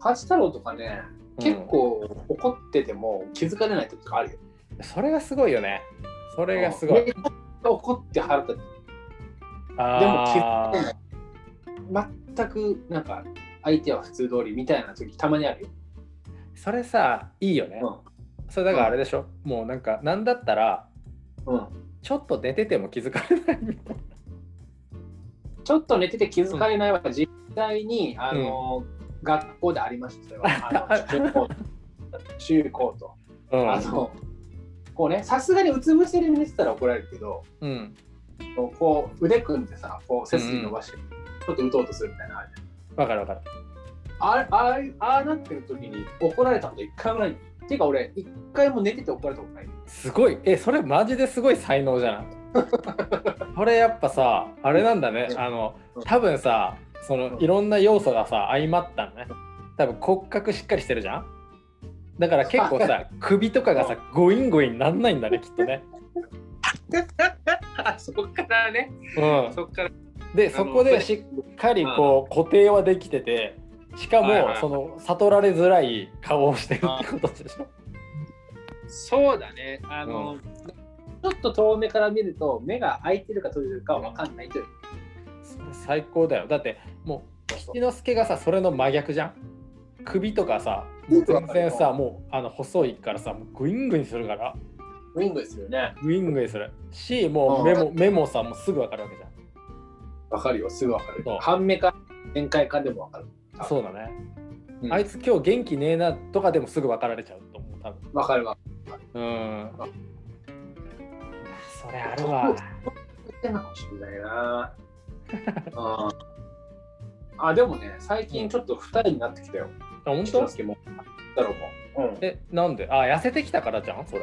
A: 八太郎とかね、
B: うん。
A: 結構怒ってても気づかれない時とかあるよ。
B: それがすごいよね。それがすごい。
A: 怒って腹立ってでも気づ
B: あ
A: かれない。全くなんか相手は普通通りみたいな時たまにあるよ。
B: ーそれさいいよね、それだからあれでしょ、もうなんかなんだったら
A: うん。うん。
B: ちょっと寝てても気づかれないみたいな
A: ちょっと寝てて気づかれないは実際に、あの学校でありましたそれは。あの 中高中高と。
B: うん
A: あのこうね、さすがにうつ伏せで寝てたら怒られるけど、
B: うん
A: こう腕組んでさ、こう背筋伸ばして、ちょっと打とうとするみたいな
B: わかるわかる
A: ああああなってる時に怒られたこと一回もない。ていうか俺、一回も寝てて怒られたことない。
B: すごい。えそれマジですごい才能じゃない これやっぱさあれなんだね。あの多分さそのいろんな要素がさ相まったのね。多分骨格しっかりしてるじゃん。だから結構さ 首とかがさゴインゴインなんないんだねきっとね。
A: そこからね、
B: うん。
A: そこから。
B: でそこでしっかりこう固定はできててしか
A: はいはい
B: もその悟られづらい顔をしてるってことでしょ？
A: そうだね。あの、ちょっと遠目から見ると、目が開いてるか閉じてるかは分かんないという。
B: それ最高だよ。だってもう七之助がさそれの真逆じゃん。首とかさもう全然さもうあの細いからさもうグイングインするから。
A: ウィングですよね。
B: グイングインする。しもう目も目もさもうすぐ分かるわけじゃん。
A: 分かるよ、すぐ分かる。半目か全開かでも分かる。
B: そうだね、
A: うん。
B: あいつ今日元気ねえなとかでもすぐ分かられちゃうと思う多分。
A: 分かるわ。
B: うん。
A: あ
B: それあるわ。
A: かもしれないな。ああ、でもね、最近ちょっと二重になってきたよ。
B: あ本当？
A: 一之輔も。うん。
B: えなんで？あ痩せてきたからじゃんそれ。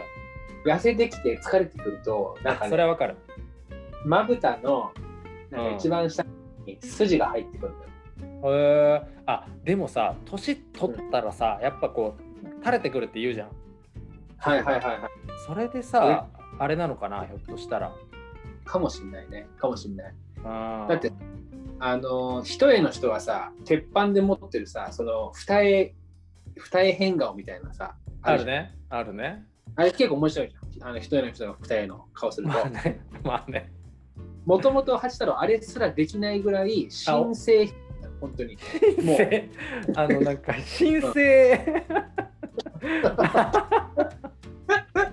A: 痩せてきて疲れてくると、なんかね、
B: それは分かる。
A: まぶたのなん
B: うん。
A: か一番下に筋が入ってくるんだよ。
B: へえあでもさ年取ったらさやっぱこう垂れてくるって言うじゃん
A: はいはいはいはい。
B: それでさあれなのかなひょっとしたら
A: かもしんないね。かもしんない。
B: だ
A: だって、あの、一重の人はさ、鉄板で持ってるさ、その二重、二重変顔みたいなさ。
B: あるねあるね
A: あれ結構面白いじゃん。あの一重の人が二重の顔すると
B: まあ。ねまあね
A: もともと八太郎、あれすらできないぐらい、新生、本当に。もう
B: 申あのなんか申請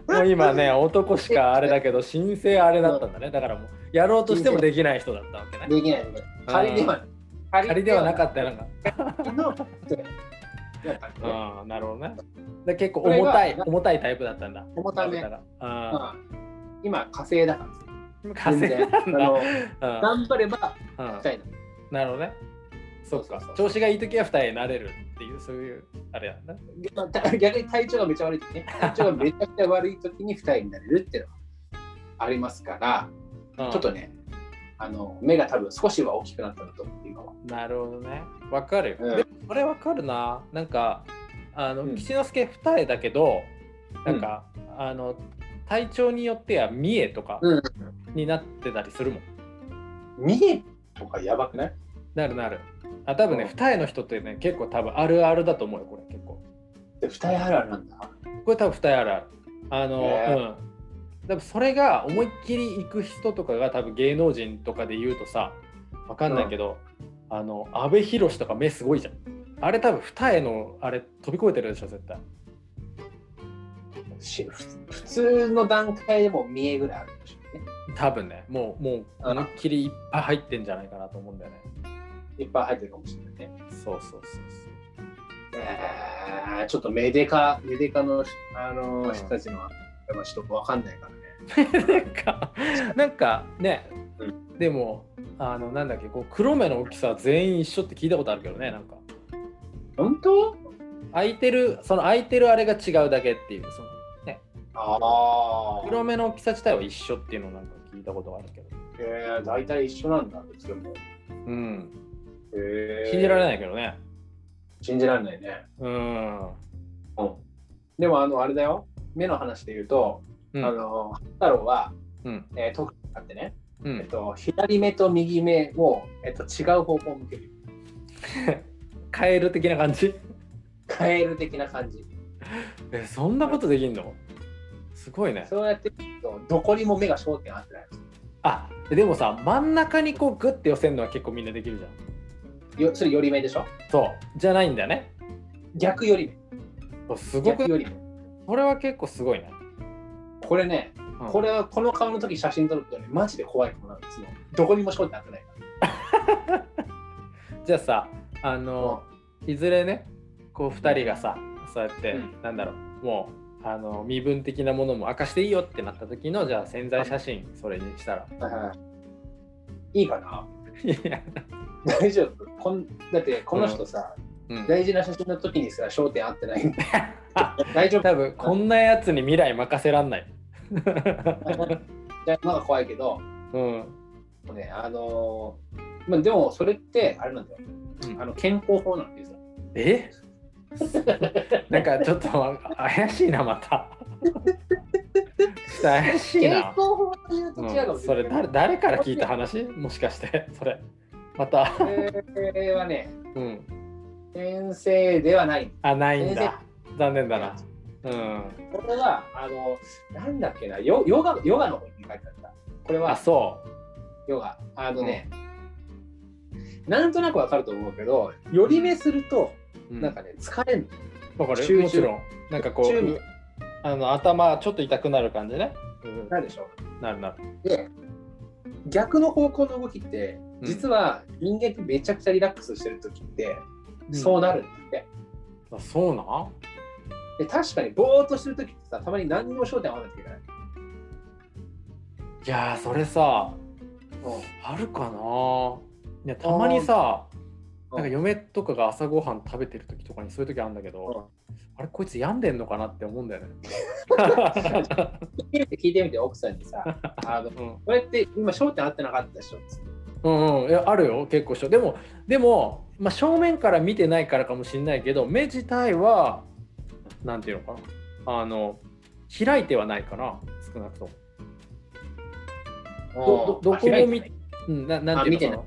B: もう今ね男しかあれだけど申請あれだったんだね。だからもうやろうとしてもできない人だったわけね。
A: できない。仮では、
B: 仮では。なかったよなああなるほどね。で結構重たい重たいタイプだったんだ。
A: 重ため。
B: だから。あ
A: うん。今、火星だから。さ。
B: あ風
A: 全然。
B: なん。だ
A: 頑張れば
B: うん。
A: 二重な。
B: なるほどねそうか調子がいい時は二重になれるっていうそういうあれなんだ
A: まあた逆に体調がめちゃ悪い時ね。体調がめちゃくちゃ悪い時に二重になれるっていうのはありますから、
B: うん
A: ちょっとね、あの目が多分少しは大きくなったんだと思う、今は。
B: なるほどね。わかるよ。
A: うん
B: でもそれわかるな。なんか、あの、
A: うん
B: 吉之助二重だけど、なんか、あの、体調によっては三重とか
A: うん。
B: になってたりするもん。
A: 見えとかやばくない？
B: なるなる。あ、多分ね、
A: うん
B: 二重の人ってね、結構多分あるあるだと思うよ、これ結構。
A: で二重あるあるなんだ。
B: これ多分二重あるある。あの、
A: へ
B: うん。多分それが思いっきり行く人とかが多分芸能人とかで言うとさわかんないけど、あの阿部寛とか目すごいじゃんあれ多分二重のあれ飛び越えてるでしょ絶対
A: 普通の段階でも見えぐらいあるでしょうね。
B: 多分ねもうもう思いっきりいっぱい入ってんじゃないかなと思うんだよね
A: いっぱい入ってるかもしれないね。
B: そうそうそう
A: えー、ちょっとメデカ、メデカのあの、
B: うん。
A: 人たちの、まあ、ちょっとわかんないからね。
B: そうなんかなんかね、
A: う
B: でもあのなんだっけこう黒目の大きさは全員一緒って聞いたことあるけどねなんか。
A: 本当？
B: 空いてるその空いてるあれが違うだけっていうそのね。
A: ああ。
B: 黒目の大きさ自体は一緒っていうのをなんか聞いたことがあるけど。
A: えー、大体一緒なんだ、それも。
B: う。ん。
A: えー、
B: 信じられないけどね
A: 信じられないね。
B: うん
A: うん。でも、あの、あれだよ。目の話で言うと、
B: うん
A: あの、太郎は、
B: うん
A: えー、特にあってね、
B: うん
A: えっと、左目と右目を、えっと、違う方向を向ける。
B: カエル的な感じ？
A: カエル的な感じ。
B: えそんなことできんの？すごいね
A: そうやってどこにも目が焦点合ってない。
B: あでもさ真ん中にこうグッて寄せるのは結構みんなできるじゃん
A: よそれ寄り目でしょ？
B: そう。じゃないんだよね。
A: 逆寄り。目。
B: すごく
A: 逆寄り。目。
B: これは結構すごいね、
A: これね、
B: うん。
A: これはこの顔の時写真撮るとね、マジで怖い顔なんですよ。どこにも焦点合ってない。か
B: じゃあさあの、いずれねこう2人がさそうやって、
A: うん。
B: なんだろうもうあの身分的なものも明かしていいよってなった時のじゃあ潜在写真それにしたら。
A: ら。はいはい。いいかな？い
B: や、
A: 大丈夫？こんだってこの人さ、
B: うん、
A: 大事な写真の時にさ焦点合ってない？ん。で大丈夫？
B: 多分こんなやつに未来任せらんない。
A: じゃあまだ怖いけど、
B: うん。
A: もうね、あのーまあ、でもそれってあれなんだよ。
B: うん。
A: あの健康法なんですよ。
B: え？なんかちょっと怪しいなまた。怪しい
A: 健
B: な
A: 康、法というと違うか
B: うん、それ
A: もしれない。
B: 誰誰から聞いた話？もしかしてそれまた。
A: これはね、
B: うん。
A: 先生ではない。
B: あないんだ。残念だな。うん。
A: これは、あの、なんだっけな、ヨヨガヨガの方に書いてあった。これ
B: あ
A: は
B: そ
A: ヨガ。あのね、なんとなくわかると思うけど、寄り目すると、
B: う、うん、
A: なんかね、疲れる
B: わかる？もちろん。なんかこ
A: 中。
B: うあの頭ちょっと痛くなる感じね、うん、
A: なんでしょ。
B: なるなる。
A: う。で、逆の方向の動きって、実は人間ってめちゃくちゃリラックスしてる時って、そうなるんだって。
B: あそうな？ん
A: で、確かにぼーっとしてる時ってさ、たまに何にも焦点合わないといけない。
B: いやーそれさあるかな？いやたまにさなんか嫁とかが朝ごはん食べてる時とかにそういう時あるんだけど、あれこいつ病んでんのかなって思うんだよね。
A: 聞いてみて、聞いてみて、奥さんにさ、あの、
B: うん。
A: これって今焦点合ってなかったでしょ？つって
B: うんうん、いやあるよ。結構しょでもでも、まあ、正面から見てないからかもしれないけど目自体はなんていうのかな。あの開いてはないかな。少なくとも。どどどこも見うん、ななんていうの
A: あ見てな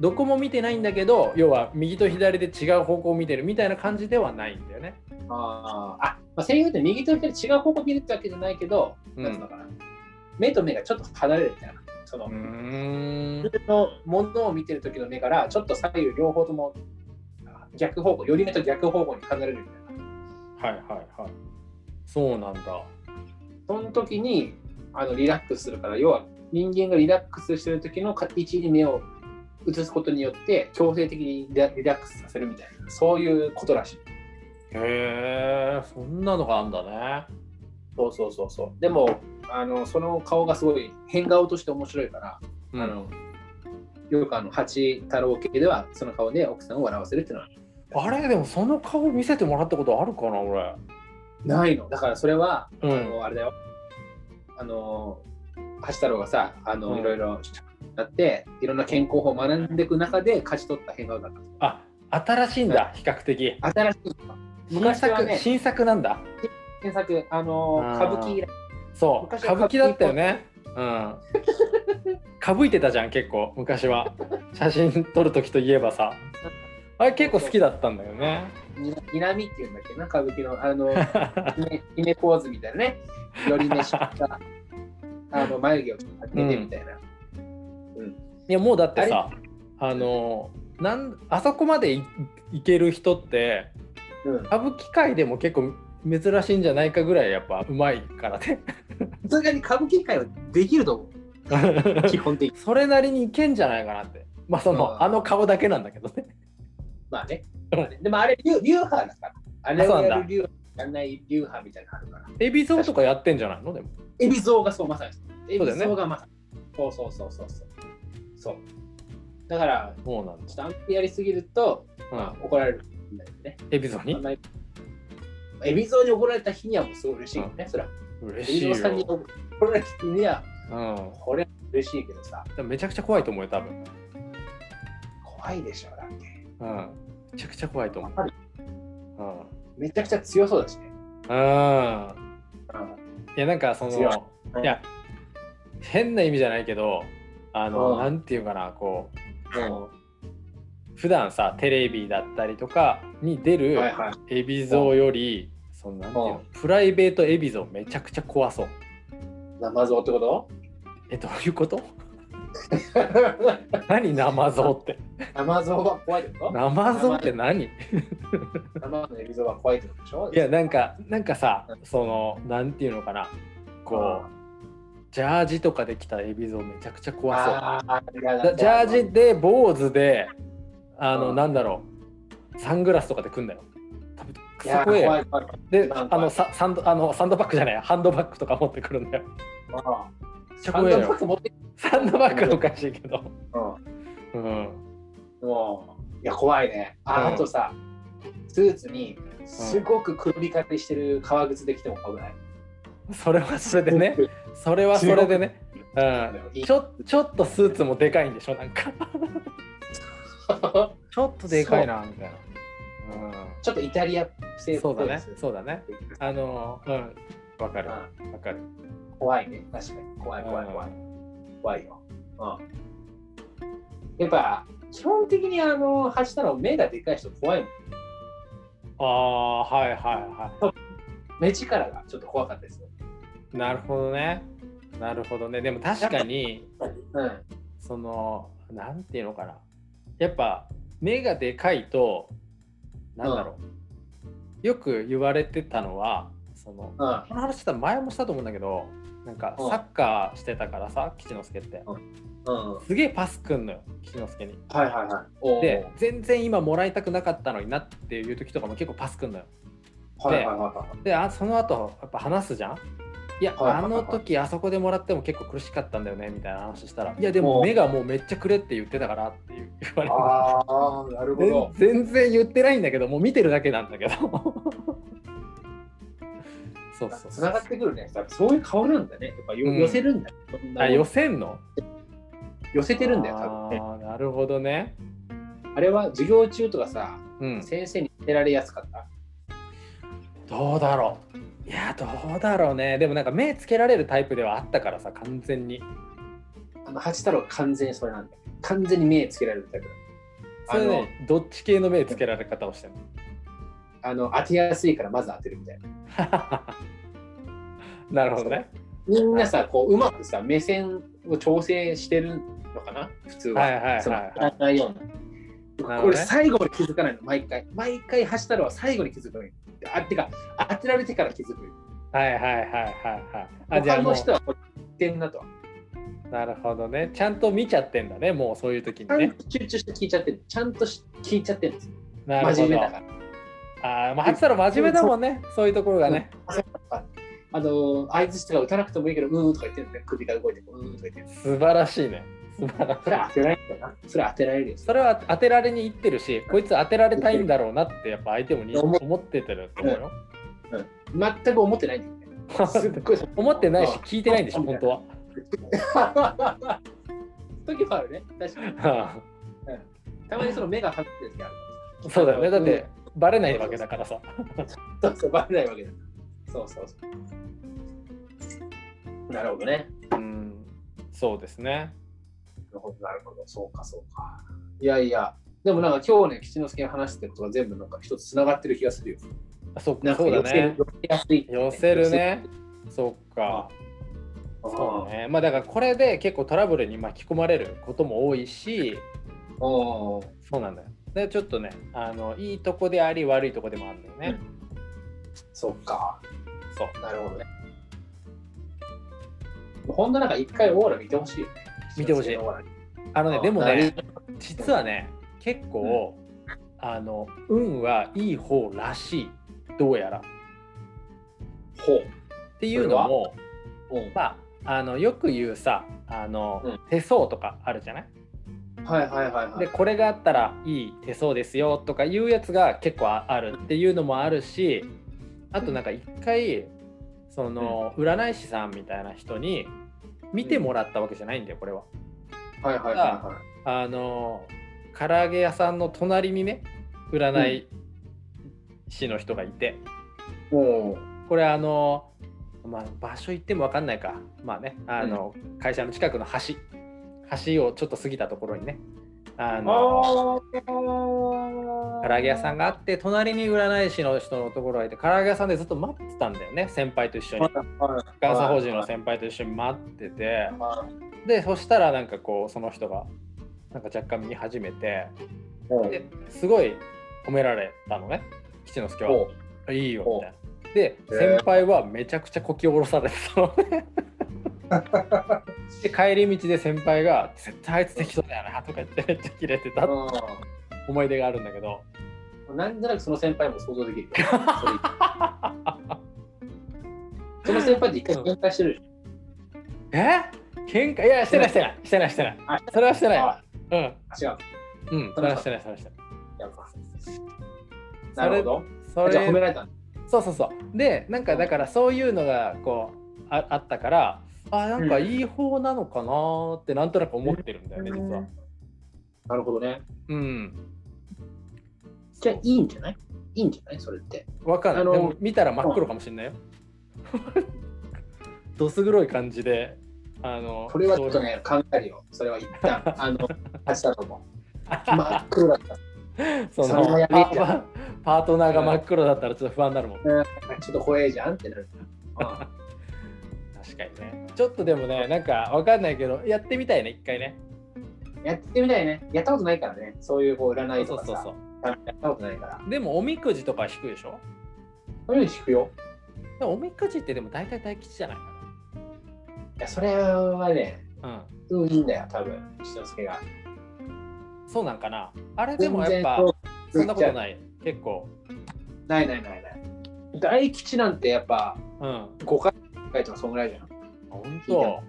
B: どこも見てないんだけど要は右と左で違う方向を見てるみたいな感じではないんだよね。
A: あーあ、まあ、セリフって右と左違う方向見るってわけじゃないけど、
B: うん
A: なんつうのかな。目と目がちょっと離れるみたいな。その、
B: うーん
A: 自分のものを見てる時の目から、ちょっと左右両方とも逆方向、寄り目と逆方向に離れるみたいな。
B: はいはいはい。そうなんだ。
A: その時にあのリラックスするから、要は人間がリラックスしてる時の位置に目を移すことによって、強制的にリラックスさせるみたいな、そういうことらしい。
B: へえ、そんなのがあんだね。
A: そうそうそうそう。でも、あのその顔がすごい変顔として面白いから、
B: うん
A: あのよくあの八太郎系ではその顔で奥さんを笑わせるっていうのは
B: あれ？でもその顔見せてもらったことあるかな俺。
A: ないの。だからそれは、
B: うん
A: あのあれだよ。あの八太郎がさ、あの、
B: うん
A: いろいろやって、いろんな健康法を学んでいく中で勝ち取った変顔だった。
B: あ、新しいんだ、比較的。
A: 新しい昔ね、
B: 新作なんだ。
A: 原作、あの歌舞伎
B: そう、歌舞伎だったよね。うん。かぶいてたじゃん、結構、昔は。写真撮るときといえばさ。あれ結構好きだったんだよね。
A: ににらみっていうんだっけな、歌舞伎の、あの、姫姫ポーズみたいなね、寄り目した。あの眉毛を当ててみたいな。
B: いやもうだってさあのなんあそこまでいいける人って
A: うん、
B: 歌舞伎界でも結構珍しいんじゃないかぐらいやっぱうまいからね
A: さすがに歌舞伎界はできると思う、基本的に。
B: それなりにいけんじゃないかなってまあその、
A: うん
B: あの顔だけなんだけどね
A: まあね。
B: うん
A: まあねでもあれ、流流派だから。あれを
B: そうなんだ
A: やる流派、やんない流派みたいなのあるから。
B: 海老蔵とかやってんじゃないの？でも
A: エビゾウがそう、まさに。エビ
B: そうだよね
A: ゾウがまさに。そうそうそうそうそう。そう。だから、
B: そうなんだ。
A: ちょっとあんまりやりすぎると、
B: うん。
A: まあ、怒られるんだよね。
B: 海老蔵に？
A: あんまり。エビゾウに怒られた日にはもうすごい嬉しいよね、それは。エ
B: 嬉しいよ。
A: ビゾウさんに怒られた日には、
B: うん。
A: これは嬉しいけどさ、
B: めちゃくちゃ怖いと思うよ多分。
A: 怖いでしょ、だって。
B: うん。めちゃくちゃ怖いと思う。うん。
A: めちゃくちゃ強そうだしね。
B: うん。
A: うん。
B: いやなんかその
A: い
B: や変な意味じゃないけどあの、
A: うん。
B: なんていうかなこう
A: うん。
B: 普段さテレビだったりとかに出る。海老蔵より、そのなんていうの、プライベート海老蔵めちゃくちゃ怖そう。
A: 生像ってこと？
B: えどういうこと？何生像って？
A: 生像は怖いってこと？
B: 生像って何？い
A: 生のエビゾウは怖いってことでしょ？
B: やなんかなんかさそのなんていうのかなこうジャージとかで着た海老蔵めちゃくちゃ怖そう。ジャージで坊主であの、
A: うん。
B: なんだろう。サングラスとかで組んだよ。多分ク
A: い。や
B: ソ怖えであのササンドあのサンドバッグじゃないハンドバッグとか持ってくるんだよ。
A: サンドバッグ持って
B: サンドバッグおかしいけど。
A: うん。
B: うん。
A: もういや怖いね。あ,、
B: うん。
A: あとさスーツにすごく首掛けしてる革靴で着ても怖くない、
B: それはそれでね。それはそれでね。うん。ちょちょっとスーツもでかいんでしょなんか。ちょっとでかいなみたいな。
A: ちょっとイタリア製
B: うんそうだね。
A: う
B: そうだね。あのうん。わかる。わかる。
A: 怖いね。確かに。怖い怖い怖い。
B: うん。
A: 怖いよ、うん、やっぱ基本的にあの走ったの目がでかい人怖いもん。
B: ああはいはいは
A: 目力がちょっと怖かったですよ。
B: いなるほどね。なるほどね。でも確かに
A: うん
B: そのなんていうのかな。やっぱ目がでかいとなんだろう、よく言われてたのはその
A: うん。
B: この話した前もしたと思うんだけどなんか
A: うん。
B: サッカーしてたからさ吉之助って。
A: うん。
B: すげえパスくんのよ吉之助に。
A: はいはいはい。
B: で全然今もらいたくなかったのになっていう時とかも結構パスくんのよ。
A: はいはいはいはい。
B: であその後やっぱ話すじゃんいや、あの時あそこでもらっても結構苦しかったんだよねみたいな話したら。いやでも目がもうめっちゃくれって言ってたからっていう。言われて
A: ああなるほど。
B: 全全然言ってないんだけどもう見てるだけなんだけど。そうそう
A: つながってくるね。そういう顔なんだね。やっぱ寄せるんだ
B: あ寄せんの？
A: 寄せてるんだよ多分ね。
B: なるほどね。
A: あれは授業中とかさ
B: うん。
A: 先生に当てられやすかった？
B: どうだろういやどうだろうね。でもなんか目つけられるタイプではあったからさ完全に。
A: あの八太郎は完全にそれなんだよ。完全に目つけられるタイプ
B: それねどっち系の目つけられ方をしてるの？
A: あの当てやすいからまず当てるみたいな。
B: なるほどね。
A: みんなさこううまくさ目線を調整してるのかな？普通は。
B: はいはいはいはい。
A: その当たらないような。
B: なるほどね
A: 俺最後まで気づかないの毎回。毎回走ったのは最後に気づくのよ。あってか当てられてから気づくよ。
B: はいはいはいはいはいあじゃあ
A: 他の人はこう言ってんなと。
B: なるほどねちゃんと見ちゃってんだねもうそういう時にね
A: 集中して聞いちゃってる。ちゃんとし聞いちゃってるんですよ。
B: なるほど
A: 真面目だから。
B: あーまあ、ハチ太郎真面目だもんね、そういうところがね。
A: あの相づちとか打たなくてもいいけど、うーんとか言ってるんだよ。首が動いて、うーんとか言ってる。
B: 素晴らしいね。
A: それ
B: い。
A: 当てられるな。それ当てられるよ。
B: それは当てられにいってるし、こいつ当てられたいんだろうなって、やっぱ相手もに
A: 思
B: 思っててると思うよ。
A: 全く思ってないんだよね。すっごい
B: 思ってないし、聞いてないんでしょ、本当は。
A: 時もあるね。確かに。たまにその目が離れてる時ある。
B: そうだよね。だって、バレないわけだからさ。
A: そうそう、バレないわけだ。そうそうそう。なるほどね。
B: うん、そうですね。
A: なるほど、なるほど。そうか、そうか。いやいや、でもなんか今日ね、吉之助が話してることが全部なんか一つつながってる気がするよ。
B: あそっか、
A: なんか
B: そうだね。
A: 寄せやすい。
B: 寄せるね。そっか。そうねまあだからこれで結構トラブルに巻き込まれることも多いし
A: おー
B: そうなんだよでちょっとねあのいいとこであり悪いとこでもあるんだよね、
A: そっか。
B: そう
A: なるほどね。ほんとなんか一回オーラ見てほしいよね。
B: 見てほしい。あのねでもね実はね結構、あの運はいい方らしい。どうやら。っ
A: ほう。
B: ていうのも
A: うん。
B: まああのよく言うさあの、
A: うん。
B: 手相とかあるじゃない？
A: はいはいはいはい。
B: でこれがあったらいい手相ですよとかいうやつが結構ああるっていうのもあるしあとなんか一回その占い師さんみたいな人に見てもらったわけじゃないんだよこれは。
A: はいはいはいは
B: あの唐揚げ屋さんの隣にね占い師の人がいて、
A: い。お
B: これあの、まあ、場所行っても分かんないか。まあねあの、会社の近くの橋。橋をちょっと過ぎたところにねあ
A: あ
B: の
A: ー。
B: 唐揚げ屋さんがあって隣に占い師の人のところがいて唐揚げ屋さんでずっと待ってたんだよね先輩と一緒に。監査法人の先輩と一緒に待ってて。でそしたらなんかこうその人がなんか若干見始めてですごい褒められたのね吉之助は。
A: お「
B: いいよ」みたいな。で先輩はめちゃくちゃこき下ろされてたのね。で帰り道で先輩が「絶対あいつ適当だよな」とか言ってめっちゃキレてた思い出があるんだけど。
A: うんなんとなくその先輩も想像できる。よ。その先輩って一回喧嘩してるでし
B: え？喧嘩？いやしてないしてない。してないしてない。
A: あ
B: それはしてない
A: ょ。
B: わ
A: あ
B: うん。
A: 違う。
B: うんそれはしてないそれはしてない。
A: やなるほど。
B: そ
A: じゃあ褒め
B: れ
A: られた
B: そうそうそう。でなんかだからそういうのがこうああったからあなんかいい方なのかなってなんとなく思ってるんだよね、実は。
A: なるほどね。
B: うん。
A: じゃあいいんじゃない？いいんじゃない？それって。
B: わかんない。見たら真っ黒かもしれないよ。どす黒い感じで、あの、
A: これはちょっとね、考えるよ。それは一旦、あの、立ちだと思う。真っ黒だった。
B: そのパパートナーが真っ黒だったらちょっと不安になるもん。
A: ちょっと怖えじゃんってなる。
B: 確かにね。ちょっとでもね、なんかわかんないけど、やってみたいね、一回ね。
A: やってみたいね。やったことないからね。そういうこう占いとかさ。
B: そうそうそう。
A: やったことないから。
B: でも、おみくじとか引くでしょ？
A: そういうの聞くよ。
B: おみくじってでも大体大吉じゃないか
A: いや、それはね、
B: な。うん。
A: うん、いいんだよ、多分、しのすけが。
B: そうなんかな。あれでもやっぱ、そんなことない。結構。
A: ないないないない。大吉なんてやっぱ
B: うん。
A: 5回回とかそんぐらいじゃん。
B: 本当？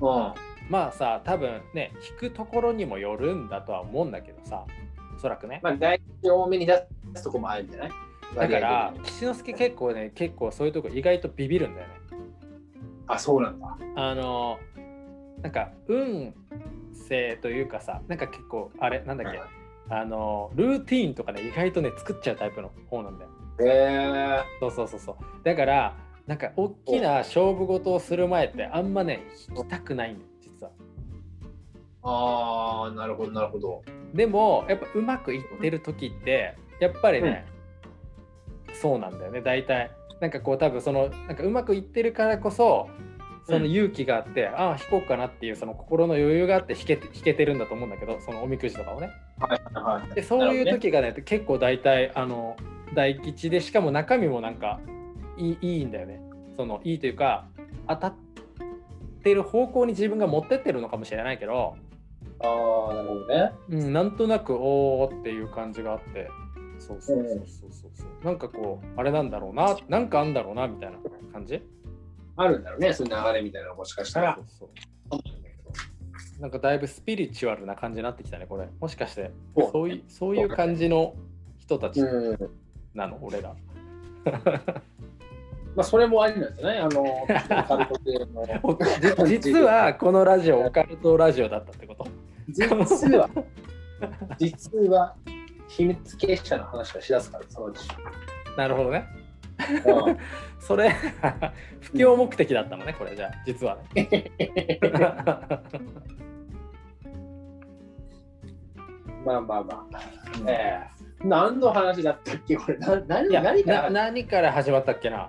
A: うん。
B: まあさ、多分ね、引くところにもよるんだとは思うんだけどさ、おそらくね。
A: まあ大吉多めに出すとこもあるんじゃない？
B: だから岸之助結構ね、結構そういうとこ意外とビビるんだよね。
A: あ、そうなんだ。
B: あの、なんか運勢というかさ、なんか結構、あれ、なんだっけ、あの、ルーティーンとかね、意外とね、作っちゃうタイプの方なんだよ。
A: へえ
B: そうそうそうそう。だから、なんか大きな勝負事をする前ってあんまね、引きたくないんだよ、実は。
A: ああ、なるほど、なるほど。
B: でも、やっぱうまくいってる時って、やっぱりね、そうなんだよね、大体。なんかこう、多分その、なんかうまくいってるからこそ、その勇気があって、ああ、引こうかなっていう、その心の余裕があって引けて引けてるんだと思うんだけど、そのおみくじとかをね。
A: はいはい。
B: で、そういう時がね、結構大体、あの、大吉で、しかも中身もなんかいいいいんだよね。その、いいというか、当たってる方向に自分が持ってってるのかもしれないけど。
A: ああ、なるほどね。
B: うん、なんとなくおーっていう感じがあってそうそうそうそうそうそうなんかこうあれなんだろうななんかあんだろうなみたいな感じ？
A: あるんだろうね、そういう流れみたいなのもしかしたら
B: そう。そうなんかだいぶスピリチュアルな感じになってきたねこれもしかして
A: そう
B: いうそういう感じの人たち
A: うん。
B: なの、俺ら
A: まあ、それもありなんですよね。あの、オカルト系の。
B: 実はこのラジオオカルトラジオだったってこと？
A: 実は、実は、秘密結社の話をしだすから、そのうち。
B: なるほどね
A: うん
B: それ 布教目的だったのねこれじゃあ実はね
A: まあまあまあ。ええ何の話だったっけこれな何何から
B: な何から始まったっけな？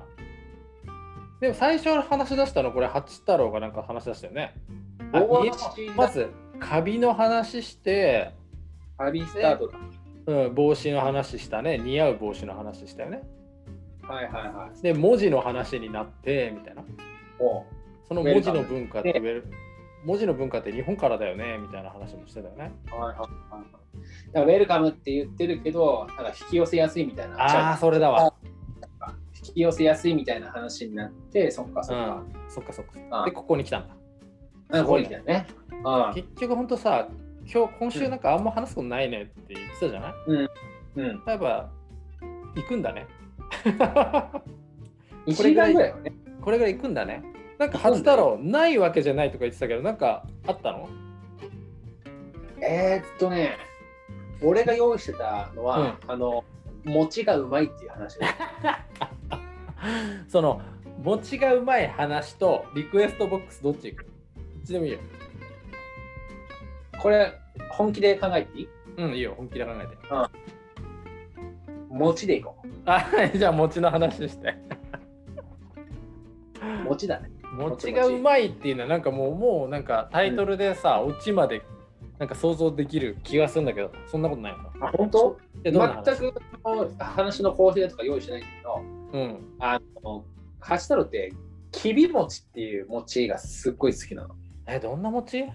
B: でも最初話し出したのこれ八太郎がなんか話し出したよね。まずカビの話して、
A: 旅スタートだ。
B: うん、帽子の話したね似合う帽子の話したよね。
A: はいはいはい。
B: で文字の話になってみたいな。
A: おう
B: その文字の文化ってウェル文字の文化って日本からだよねみたいな話もしてたよね。
A: はいはいはい。だからウェルカムって言ってるけど、なんか引き寄せやすいみたいな。
B: ああそれだわ。
A: 引き寄せやすいみたいな話になって、そっかそっか。
B: そっかそっか。
A: あ
B: でここに来たんだ。
A: あ、これだよね。うん
B: 結局ほんとさ今日今週なんかあんま話すことないねって言ってたじゃない、
A: うん。
B: やっぱ行くんだね。
A: 1時間ぐらいよね。
B: これぐらい行くんだね。なんか初太郎ないわけじゃないとか言ってたけどなんかあったの？
A: えー、っとね、俺が用意してたのは、あの、餅がうまいっていう話で。
B: その餅がうまい話とリクエストボックスどっち行く？どっちでもいいよ。
A: これ、本気で考えていい？
B: うん、いいよ、本気で考えて。
A: 餅でいこ
B: あ、じゃあ餅の話して。
A: う。餅だね。
B: 餅がうまいっていうのはなんかもうもうなんかタイトルでさ、オチまでなんか想像できる気がするんだけど、そんなことないの？か。
A: あ、本当？全く話の構成とか用意してないんだけど、
B: うん。
A: あの、八太郎って、きび餅っていう餅がすっごい好きなの。
B: え、どんな餅？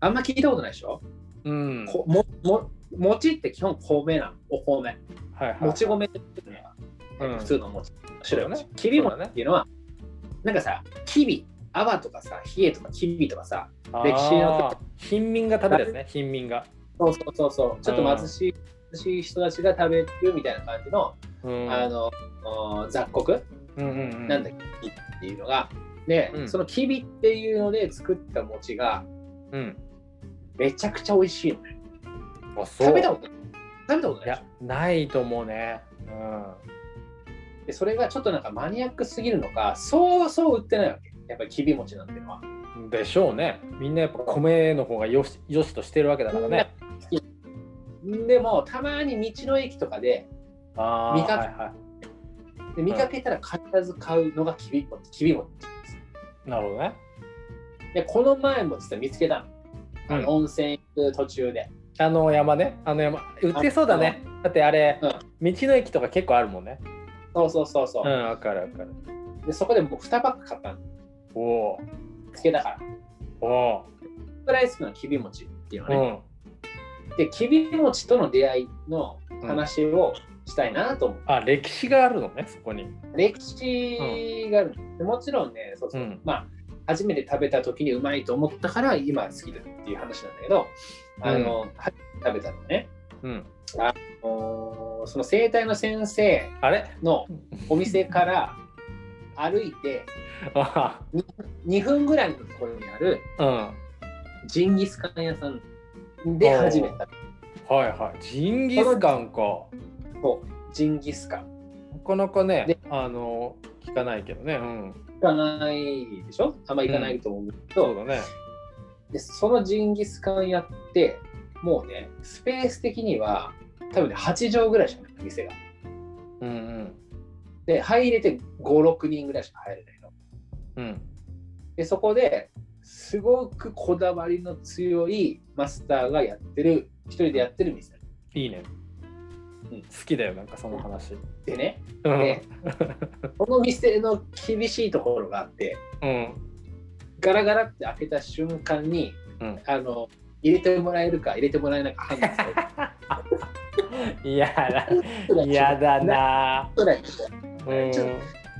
A: あんま聞いたことないでしょ、
B: うん。
A: こもも餅って基本米なの、お米。
B: はいはい。
A: もち米っていうのは、
B: うん
A: 普通の餅。白い餅。
B: ね
A: きび餅っていうのは、なんかさ、きび、泡とかさ、冷えとかきびとかさ、歴史の
B: 貧民が食べるやつね、貧民が。
A: そうそうそうそう、ちょっと貧しい,、貧しい人たちが食べるみたいな感じの、
B: うん。
A: あのお雑穀、
B: うんうんうん、
A: なんだっけ、っていうのが、で、
B: うん
A: そのきびっていうので作った餅が
B: うん。
A: めちゃくちゃ美味しいのね。
B: あ、そう。
A: 食べたこと食べたことない
B: いや、ないと思うね。
A: ょでそれがちょっとなんかマニアックすぎるのか、そうそう売ってないわけ。やっぱりきび餅なんていうのは。
B: うん。でしょうね。みんなやっぱ米の方がよしよしとしてるわけだからね。
A: でも、たまに道の駅とかで
B: ああ、
A: 味覚
B: はいは
A: で見かけたら必ず買うのがきび餅。きび餅です。
B: い。なるほどね。
A: で、この前も実は見つけたの。あの温泉行く途中で。
B: あの山ね。あの山。売ってそうだね。だってあれ、
A: うん
B: 道の駅とか結構あるもんね。
A: そうそうそうそうう。
B: ん、わかるわかる。
A: でそこでもう2パック買ったの。
B: おお
A: 見つけたから。
B: おお
A: ぐらい好きなのきび餅っていうのね。
B: ん。
A: で、きび餅との出会いの話をしたいなと思う。
B: あ、歴史があるのね、そこに。
A: 歴史がある、でもちろんね、そうそう、
B: うん
A: まあ、初めて食べた時にうまいと思ったから今好きだっていう話なんだけど、あの、初めて食べたのね、
B: うん。
A: おーその整体の先生
B: あれ？
A: のお店から歩いて
B: あ
A: 2分ぐらいのところにある
B: うん。
A: ジンギスカン屋さんで初めて食べ
B: はいはい。ジンギスカンか。
A: たそうジンギスカン。
B: なかなかね
A: で、
B: あの、聞かないけどね。うん。
A: 行かないでしょ？あんま行かないと思うけど、
B: そうだね。
A: でそのジンギスカンやってもうねスペース的には多分ね8畳ぐらいしかない店が
B: うんうん。
A: で入れて56人ぐらいしか入れないの
B: うん。
A: でそこですごくこだわりの強いマスターがやってる一人でやってる店
B: いいね。
A: うん
B: 好きだよ、なんかその話。
A: でねこの店の厳しいところがあって
B: うん。
A: ガラガラって開けた瞬間に、
B: うん
A: あの入れてもらえるか入れてもらえないか判断される
B: 嫌だ。嫌だな。
A: ちょっ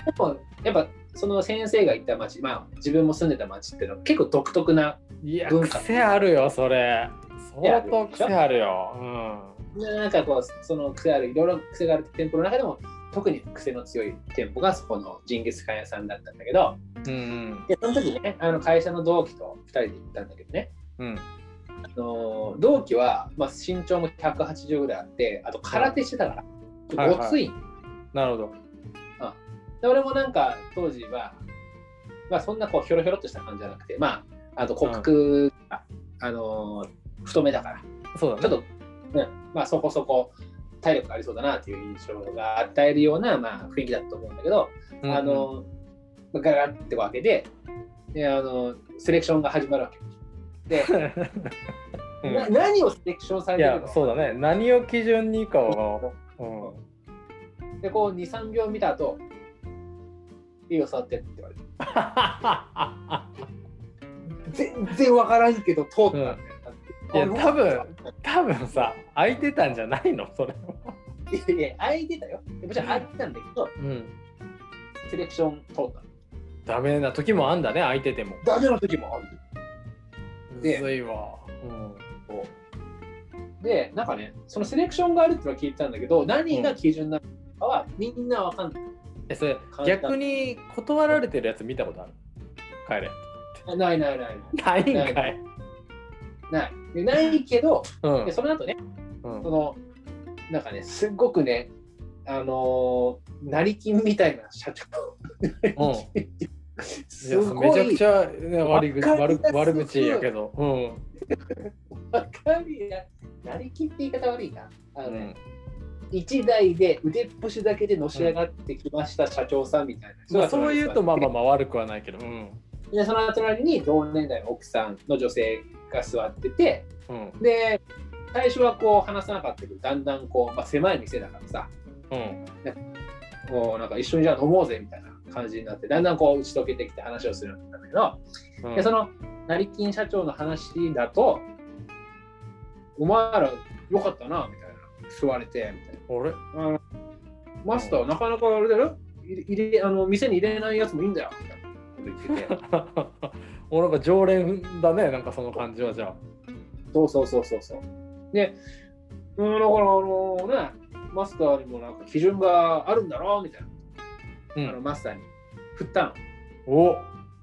A: でもやっぱその先生が行った町、まあ、自分も住んでた町っていうのは結構独特ない
B: や、
A: 文化
B: 癖あるよ、それ。相当癖あるよ。うん。
A: なんかこうその癖あるいろいろ癖がある店舗の中でも特に癖の強い店舗がそこのジンギスカン屋さんだったんだけど
B: うん
A: でその時ねあの会社の同期と2人で行ったんだけどね
B: うん。うん。
A: あの同期は、まあ、身長も180ぐらいあってあと空手してたから、
B: はい
A: ごつい,、
B: なるほど。
A: で俺もなんか当時は、まあ、そんなこうひょろひょろっとした感じじゃなくてまああと骨格が、あの太めだから。
B: そうだね。
A: ちょっと、ね、まあそこそこ体力ありそうだなっていう印象が与えるような、まあ、雰囲気だと思うんだけど、
B: うん
A: あ、のガラッてわけでであのセレクションが始まるわけ。で、
B: うん。
A: な何をセレクションされてるの？
B: そうだね。何を基準にかを、うん、
A: でこう23秒見た後いいよ座ってって言われて。全然わからんけど通ったんだよ、
B: いや多分多分さ空いてたんじゃないの？それは、
A: いやいや空いてたよ。もちろん空いてたんだけど
B: うん、
A: セレクション通った。
B: ダメな時もあんだね空いてても。
A: ダメな時もある。で
B: むずいわ、うん。
A: でなんかねそのセレクションがあるってのは聞いてたんだけど何が基準なのかはみんなわかんない、
B: 逆に断られてるやつ見たことある？帰れ
A: あないないない
B: ない。んかい。
A: ない。ない。でないけど
B: うん。
A: でその後ね
B: うん。
A: そのなんかねすっごくねあのー成金みたいな社長。
B: うん。
A: すごい
B: めちゃくちゃ、ね、悪口悪悪口やけど、うん。
A: わかるや成金って言い方悪いな。あのね、
B: うん
A: 一台で腕っぷしだけでのし上がってきました社長さんみたいな、
B: まあ、そういうとまあまあ
A: あ
B: まあ悪くはないけど、うん。
A: でその隣に同年代の奥さんの女性が座ってて
B: うん。
A: で最初はこう話さなかったけどだんだんこう、まあ、狭い店だからさ
B: うん。
A: もうなんか一緒にじゃあ飲もうぜみたいな感じになってだんだんこう打ち解けてきて話をするんだけど、
B: うん。
A: でその成金社長の話だとお前らよかったなみたいな吸われてみたいな。
B: 俺
A: あのマスター、なかなかあれだよ入れあの店に入れないやつもいいんだよ。みたいなこと言ってて
B: 俺なんか常連だねなんかその感じはじゃあ。
A: そうそうそうそうそう。でうんだからあのねマスターにもなんか基準があるんだろうみたいな、あのマスターに振ったの。
B: お、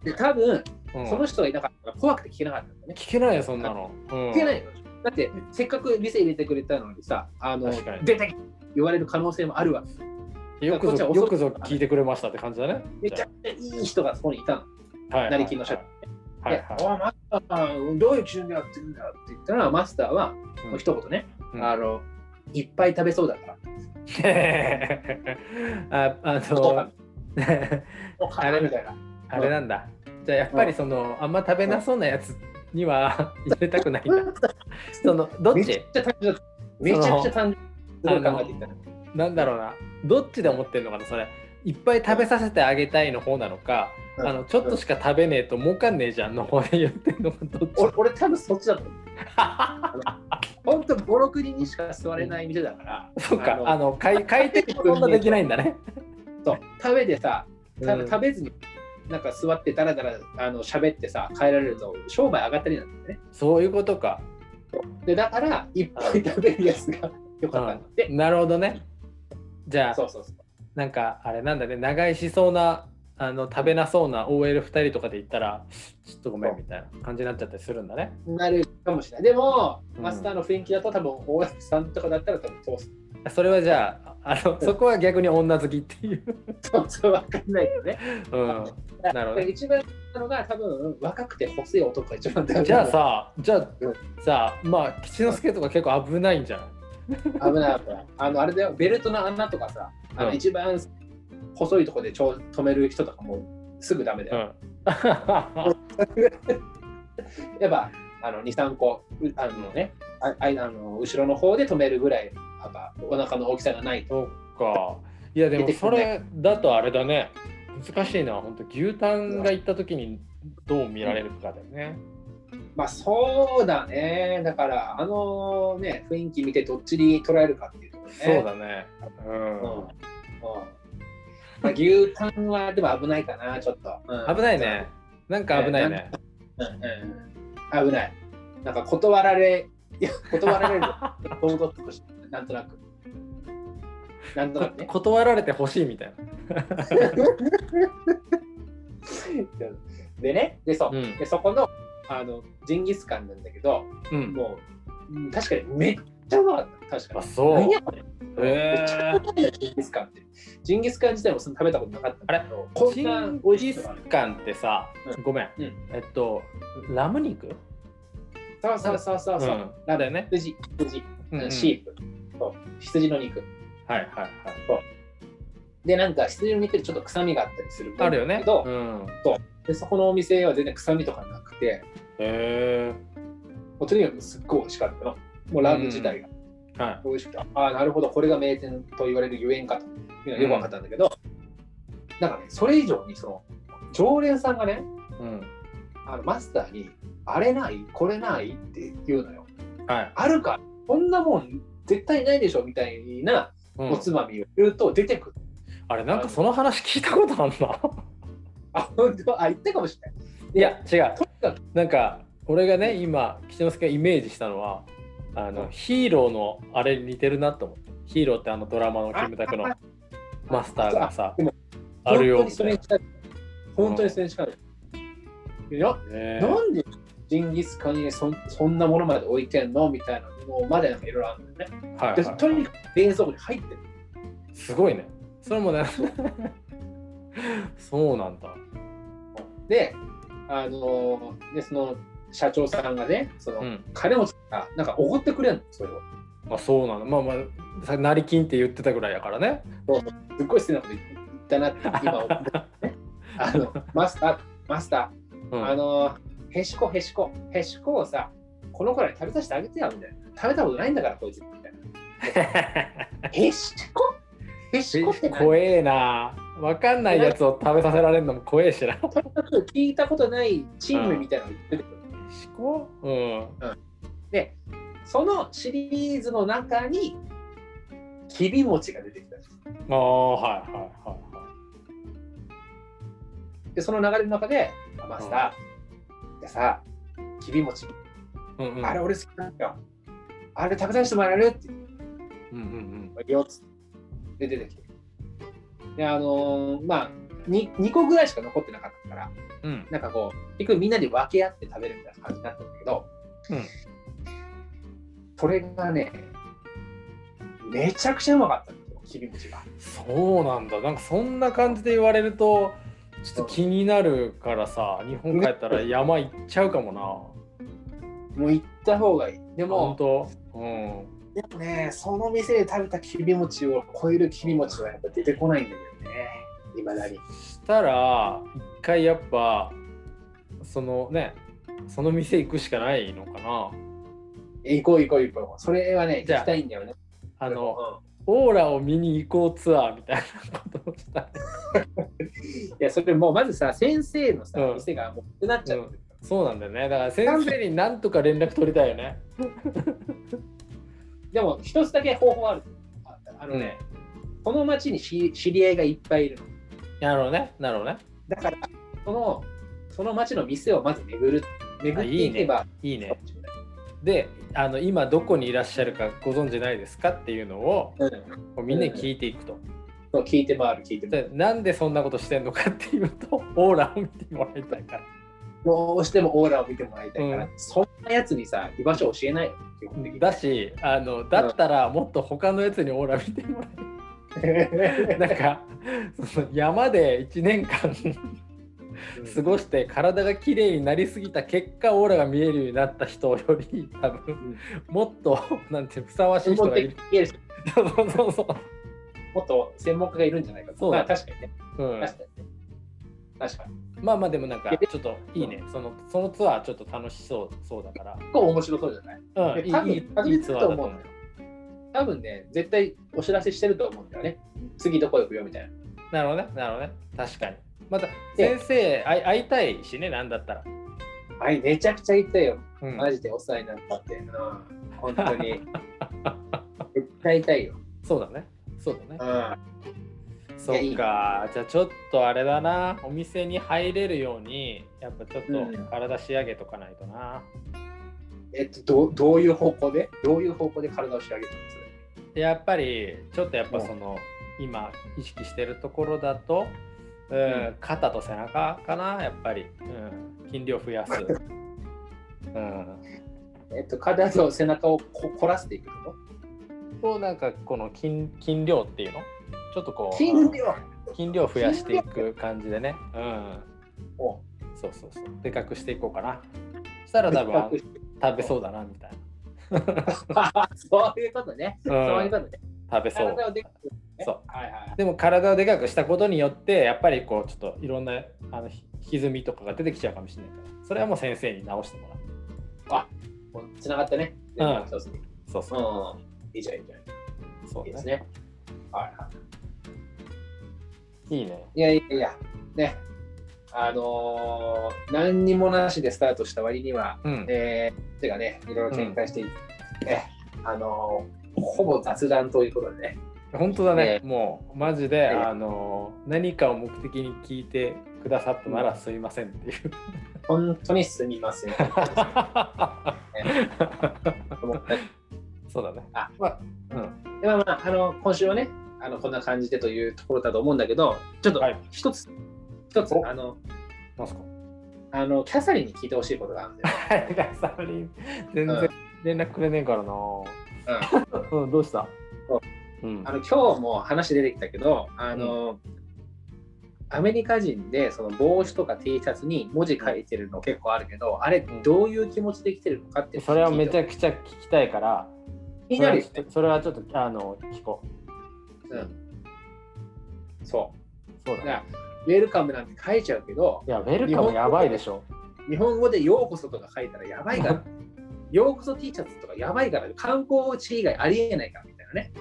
A: で多分
B: うん。
A: その人がいなかったから怖くて聞けなかったんだね。
B: 聞けないよそんなの、うん。
A: 聞けないよだってせっかく店入れてくれたのにさあの出て言われる可能性もあるわ。け
B: よくぞよくぞ聞いてくれましたって感じだね。
A: めちゃくちゃいい人がそこにいたの。
B: はい。
A: 成金の社長。
B: はい。はい。
A: マスター、どういう基準でやってるんだよって言ったら、マスターは、一言ね、
B: うん。
A: あの、いっぱい食べそうだから。
B: ああ
A: と
B: の
A: かあれみたいな。
B: あれなんだ。じゃあやっぱりそのあんま食べなそうなやつには 入れたくないんだ。そのどっ
A: めち。めちゃくちゃ単純。すごい考えていった。
B: なんだろうな。どっちで思ってんのかなそれ。いっぱい食べさせてあげたいの方なのか、あのちょっとしか食べねえと儲かんねえじゃんの方で言ってんのかどっち？
A: 俺、俺多分そっちだと思う。本当、5、6人にしか座れない店だから。
B: そうか
A: の
B: あの買い 買い手そんなできないんだね。
A: そう。食べてさ、食べずに、なんか座ってだらだらあの喋ってさ、帰られると商売上がったりなんだよね。
B: そういうことか、
A: で、だから、いっぱい食べるやつがよかったんだって。
B: なるほどね。じゃあ
A: そうそうそう。
B: なんかあれなんだね。長居しそうなあの食べなそうな OL2 人とかで言ったらちょっとごめんみたいな感じになっちゃったりするんだね。
A: なるかもしれない。でも、
B: うん。
A: マスターの雰囲気だと多分、大家さんとかだったら多分通す。
B: それはじゃああのそこは逆に女好きっていう、
A: そうそう、わかんないけどね。
B: うん、なるほど
A: 一番なのが多分、若くて細い男が一番大
B: じゃあ、さじゃあ
A: うん。
B: さまあ吉之助とか結構危ないんじゃない？
A: 危ない危ない。あの、あれだよ、ベルトの穴とかさ、あの
B: うん。
A: 一番細いところでちょ止める人とかもすぐダメだよ。
B: うん。
A: やっぱ、あの、2、3個、うあのね、あああの後ろの方で止めるぐらい、やっぱお腹の大きさがないと。
B: そっか。いやでもそれだとあれだね。難しいのは本当牛タンが行った時にどう見られるかだよね、
A: まあそうだね。だから、あのね、雰囲気見てどっちに捉えるかっていうところね。
B: そうだねうん、
A: うんうんまあ牛タンはでも危ないかな、ちょっと。うん
B: 危ないね。なんか危ないね。
A: うんうん、危ない。なんか断られ、いや、断られる 堂々として、なんとなく。なんとなく
B: こ
A: ね。
B: 断られてほしいみたい
A: でね、でそう、
B: うん
A: でそこのあのジンギスカンなんだけど、
B: な。うん。
A: もううん確かにめっちゃうまかった。確か
B: あ、
A: に。
B: そう。
A: 何やこれめっちゃうまいよジンギスカンって。ジンギスカン自体もそんな食べたことなかったんだけど、こ
B: ジ
A: んな
B: ン
A: 美味し
B: ギスカンってさ、
A: うん
B: ごめん。
A: うん
B: えっと、ラム肉？
A: そうそうそうそうそう。
B: うんだよね。
A: 羊、羊、
B: うんうん
A: シープ、そう羊の肉。
B: はいはいはい。
A: で、なんか羊の肉でちょっと臭みがあったりする
B: あるよね
A: け。ど、
B: うん。
A: でそこのお店は全然臭みとかなくて、とにかくすっごい美味しかったの。もうラーメン自体が
B: は
A: 美味しくて、ああ、なるほど、これが名店と言われるゆえんかというのはよく分かったんだけど、なんかね、それ以上にその常連さんがね、
B: い。うん。
A: あのマスターに、あれないこれないって言うのよ。
B: はい。
A: あるかこんなもん絶対ないでしょみたいな
B: うん
A: おつまみを言うと出てくる。
B: あれなんかその話聞いたことあんな。
A: あ、本当？あ、言ったかもしれない。
B: いや違う。
A: とにかく、
B: なんか俺がね今吉之助がイメージしたのはあのヒーローのあれに似てるなと思って。ヒーローってあのドラマのキムタクの
A: あ
B: マスターがさあるよ
A: 本当にそれに近い。い。いや、
B: ね
A: なんでジンギスカンにそんそんなものまで置いてんのみたいなのまでなんかいろいろあるんだよね。で
B: はいはい
A: とにかく冷蔵庫に入ってる。
B: すごいね。それもねそうなんだ。
A: で、あのでその社長さんがね、その、
B: うん。
A: 金持ちがなんかおごってくれるの、それを。
B: あそうなんだ。まあまあさ成金って言ってたぐらいやからね。
A: すっごい失礼なこと言ったなって今思って、ね、あのマスター、マスター、
B: うん
A: あのへしこへしこ、へしこをさ、この子らに食べさせてあげてよみたいな。食べたことないんだから、こいつみたいな。へしこ？へしこって何？
B: 怖えな。わかんないやつを食べさせられるのも怖えしな。
A: 聞いたことないチームみたいなのが出てくる。
B: 思考？うん。
A: で、そのシリーズの中に、きび餅が出てきたんです。
B: ああ、はいはいはいは
A: で、その流れの中で、あマスター、じゃあさ、きび餅、
B: い。うんうん。
A: あれ俺好きなんだよ。あれ食べさせてもらえる？って
B: うんうん
A: 言うよっつってで出てきて。で、あのーまあ2、2個ぐらいしか残ってなかったから、
B: うん。うん。
A: なんかこう、結局みんなで分け合って食べるみたいな感じになったんだけど、
B: うん
A: それがね、めちゃくちゃうまかったんですよ、きび餅が。
B: そうなんだ。なんかそんな感じで言われると、ちょっと気になるからさ、日本帰ったら山行っちゃうかもな。
A: もう行った方がいい。で
B: 本
A: も、
B: 当？うん。
A: でもね、その店で食べたきび餅を超えるきび餅はやっぱ出てこないんだけどね、いまだに。
B: したら、一回やっぱ、そのね、その店行くしかないのかな。
A: 行こう行こう行こう。それはね、行きたいんだよね。
B: あの、
A: うん
B: オーラを見に行こうツアーみたいなことをしたい。
A: いや、それもうまずさ、先生のさ、
B: うん
A: 店がもうなくなっちゃってる。
B: そうなんだよね。だから先生になんとか連絡取りたいよね。
A: でも、一つだけ方法ある。ああのね、この町にし知り合いがいっぱいいるの。
B: なるほどね。なるほどね。
A: だから、その、その町の店をまず巡る。巡っていけば
B: いいね。で、あの今どこにいらっしゃるかご存知ないですかっていうのを
A: うん、
B: みんなに聞いていくと。
A: そう聞いて回る、聞いて回る。
B: でなんでそんなことしてんのかっていうと、オーラを見てもらいたいから。
A: どうしてもオーラを見てもらいたいから、
B: うん
A: そんなやつにさ、居場所教えない。
B: だし、あのだったらもっと他のやつにオーラ見てもらい なんかその山で1年間過ごして体がきれいになりすぎた結果オーラが見えるようになった人より多分もっとなんてふさわしい人がいる。そうそうそう。
A: もっと専門家がいるんじゃないか確かにね。
B: うん
A: 確かにね。確かに。
B: まあまあでもなんかちょっといいね。そのそのツアーちょっと楽しそうそうだか
A: 結構面白そうじゃない？
B: ら。うん、いいいい
A: 初めて
B: いいツアーだと思う。
A: 多分ね、絶対お知らせしてると思うんだよね。次どこ行くよみたいな。
B: なるほどね。なるほどね。確かに。また
A: で
B: 先生会い会いたいしね、なんだったら。
A: はい、めちゃくちゃ行ったよ。
B: うん
A: マジでお世話になったって。うん、本当に。絶対痛いよ。
B: そうだね。そうだね。
A: うん。
B: そっ
A: い
B: か。じゃあちょっとあれだな。お店に入れるように、やっぱちょっ
A: うん
B: と体仕上げとかないとな。
A: えっと、どうどういう方向で？どういう方向で体を仕上げてるんです？
B: やっぱりちょっとやっぱその今意識してるところだと、うん
A: うん。
B: 肩と背中かなやっぱり、うん、筋量増やす、うん、
A: えっと、体と背中をこ凝らしていくの
B: となんかこの筋筋量っていうの？ちょっとこう
A: 筋量。
B: 筋量増やしていく感じでね、うん、
A: を
B: そうそうそう。でかくしていこうかな。そしたら多分食べそうだなみたい
A: そういうことね。
B: な、
A: そう
B: うん
A: いうことね。
B: 食べそう
A: 体をでかく
B: そう
A: はいはい。
B: でも体をでかくしたことによってやっぱりこうちょっといろんなあのひ歪みとかが出てきちゃうかもしれないからそれはもう先生に直してもらう
A: もうつながってね。
B: うん
A: 連絡一つに
B: そうそう
A: うん。いいじゃん、いいじゃん。
B: そうね
A: ですね。はいはい
B: いね
A: い。いやいやいや、ね。あのー何にもなしでスタートした割には、
B: うん
A: えー、てかね、いろいろ展開していって、ねあのーほぼ雑談ということでね。
B: 本当だね、
A: え
B: もうマジで、
A: ええ
B: あの何かを目的に聞いてくださったならすいませんっていう。
A: 本当にすみません。
B: そうだね。
A: あ、まあ、
B: うん。
A: でまあまあ、あの、今週はね、あの、こんな感じでというところだと思うんだけど、ちょっと
B: はい
A: 一つ、あの、
B: なんすか？
A: あの、キャサリンに聞いてほしいことがあるんだよ。
B: サリン。全
A: うん。
B: 然連絡くれねえからな。
A: うん。
B: うん、どうした？
A: そ
B: う。ん。
A: あの今日も話出てきたけど、あの、アメリカ人でその帽子とか T シャツに文字書いてるの結構あるけど、あれ
B: ん
A: どういう気持ちで来てるのかって
B: それはめち
A: ゃ
B: ゃくちゃ聞きたいから、
A: 気になる。
B: それはちょっとあの聞こう。
A: うん、そ
B: そうだね。
A: ウェルカムなんて書いちゃうけど、
B: いや、ウェルカムやばいでしょ。
A: 日本語でようこそとか書いたらやばいから、ようこそ T シャツとかやばいから、観光地以外ありえないからみたいなね。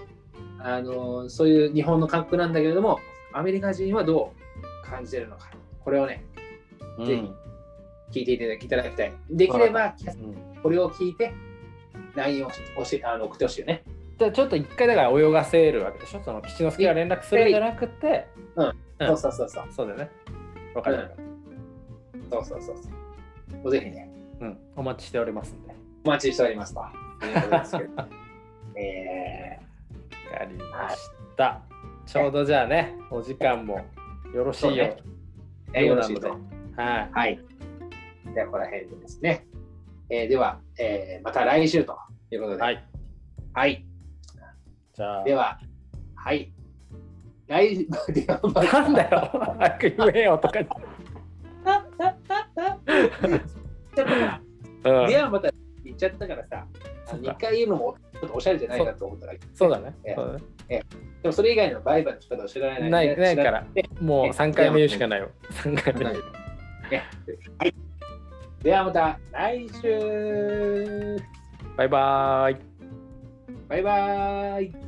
A: あのそういう日本の感覚なんだけれども、アメリカ人はどう感じてるのか。これをね、
B: うん
A: ぜひ聞いていただきいたい。できれば、
B: うん
A: これを聞いて、LINE を教えあの送ってほしいよね。
B: じゃあちょっと一回だから泳がせるわけでしょその吉之助が連絡するんじゃなくて、うん
A: そうそうそうそう。
B: そうだよね。わかるわかる。
A: そうそうそうそう。もうぜひね、
B: うん、お待ちしておりますんで。
A: お待ちしておりますと。いうことですけど え
B: わかりました。ちょうどじゃあね、お時間もよろしいよ。
A: ー、えーよろしいと。
B: はい。
A: はい。では、ここら辺でですね。えーでは、えーまた来週ということで。
B: はい。
A: はい。
B: じゃあ、
A: では、はい。来、ではまた
B: なんだよ、早く言えよとか言って。
A: ちょっとさ
B: うん。
A: ではまた言っちゃったからさ、
B: そうか。
A: 2回言うのもちょっとおしゃれじゃないかと思ったら、
B: そうだね。
A: ええ。でもそれ以外のバイバイの仕方を知らない
B: ないないから。もう3回目言うしかないよ。3回目。
A: ねはい。ではまた来週。
B: バイバーイ。
A: バイバイ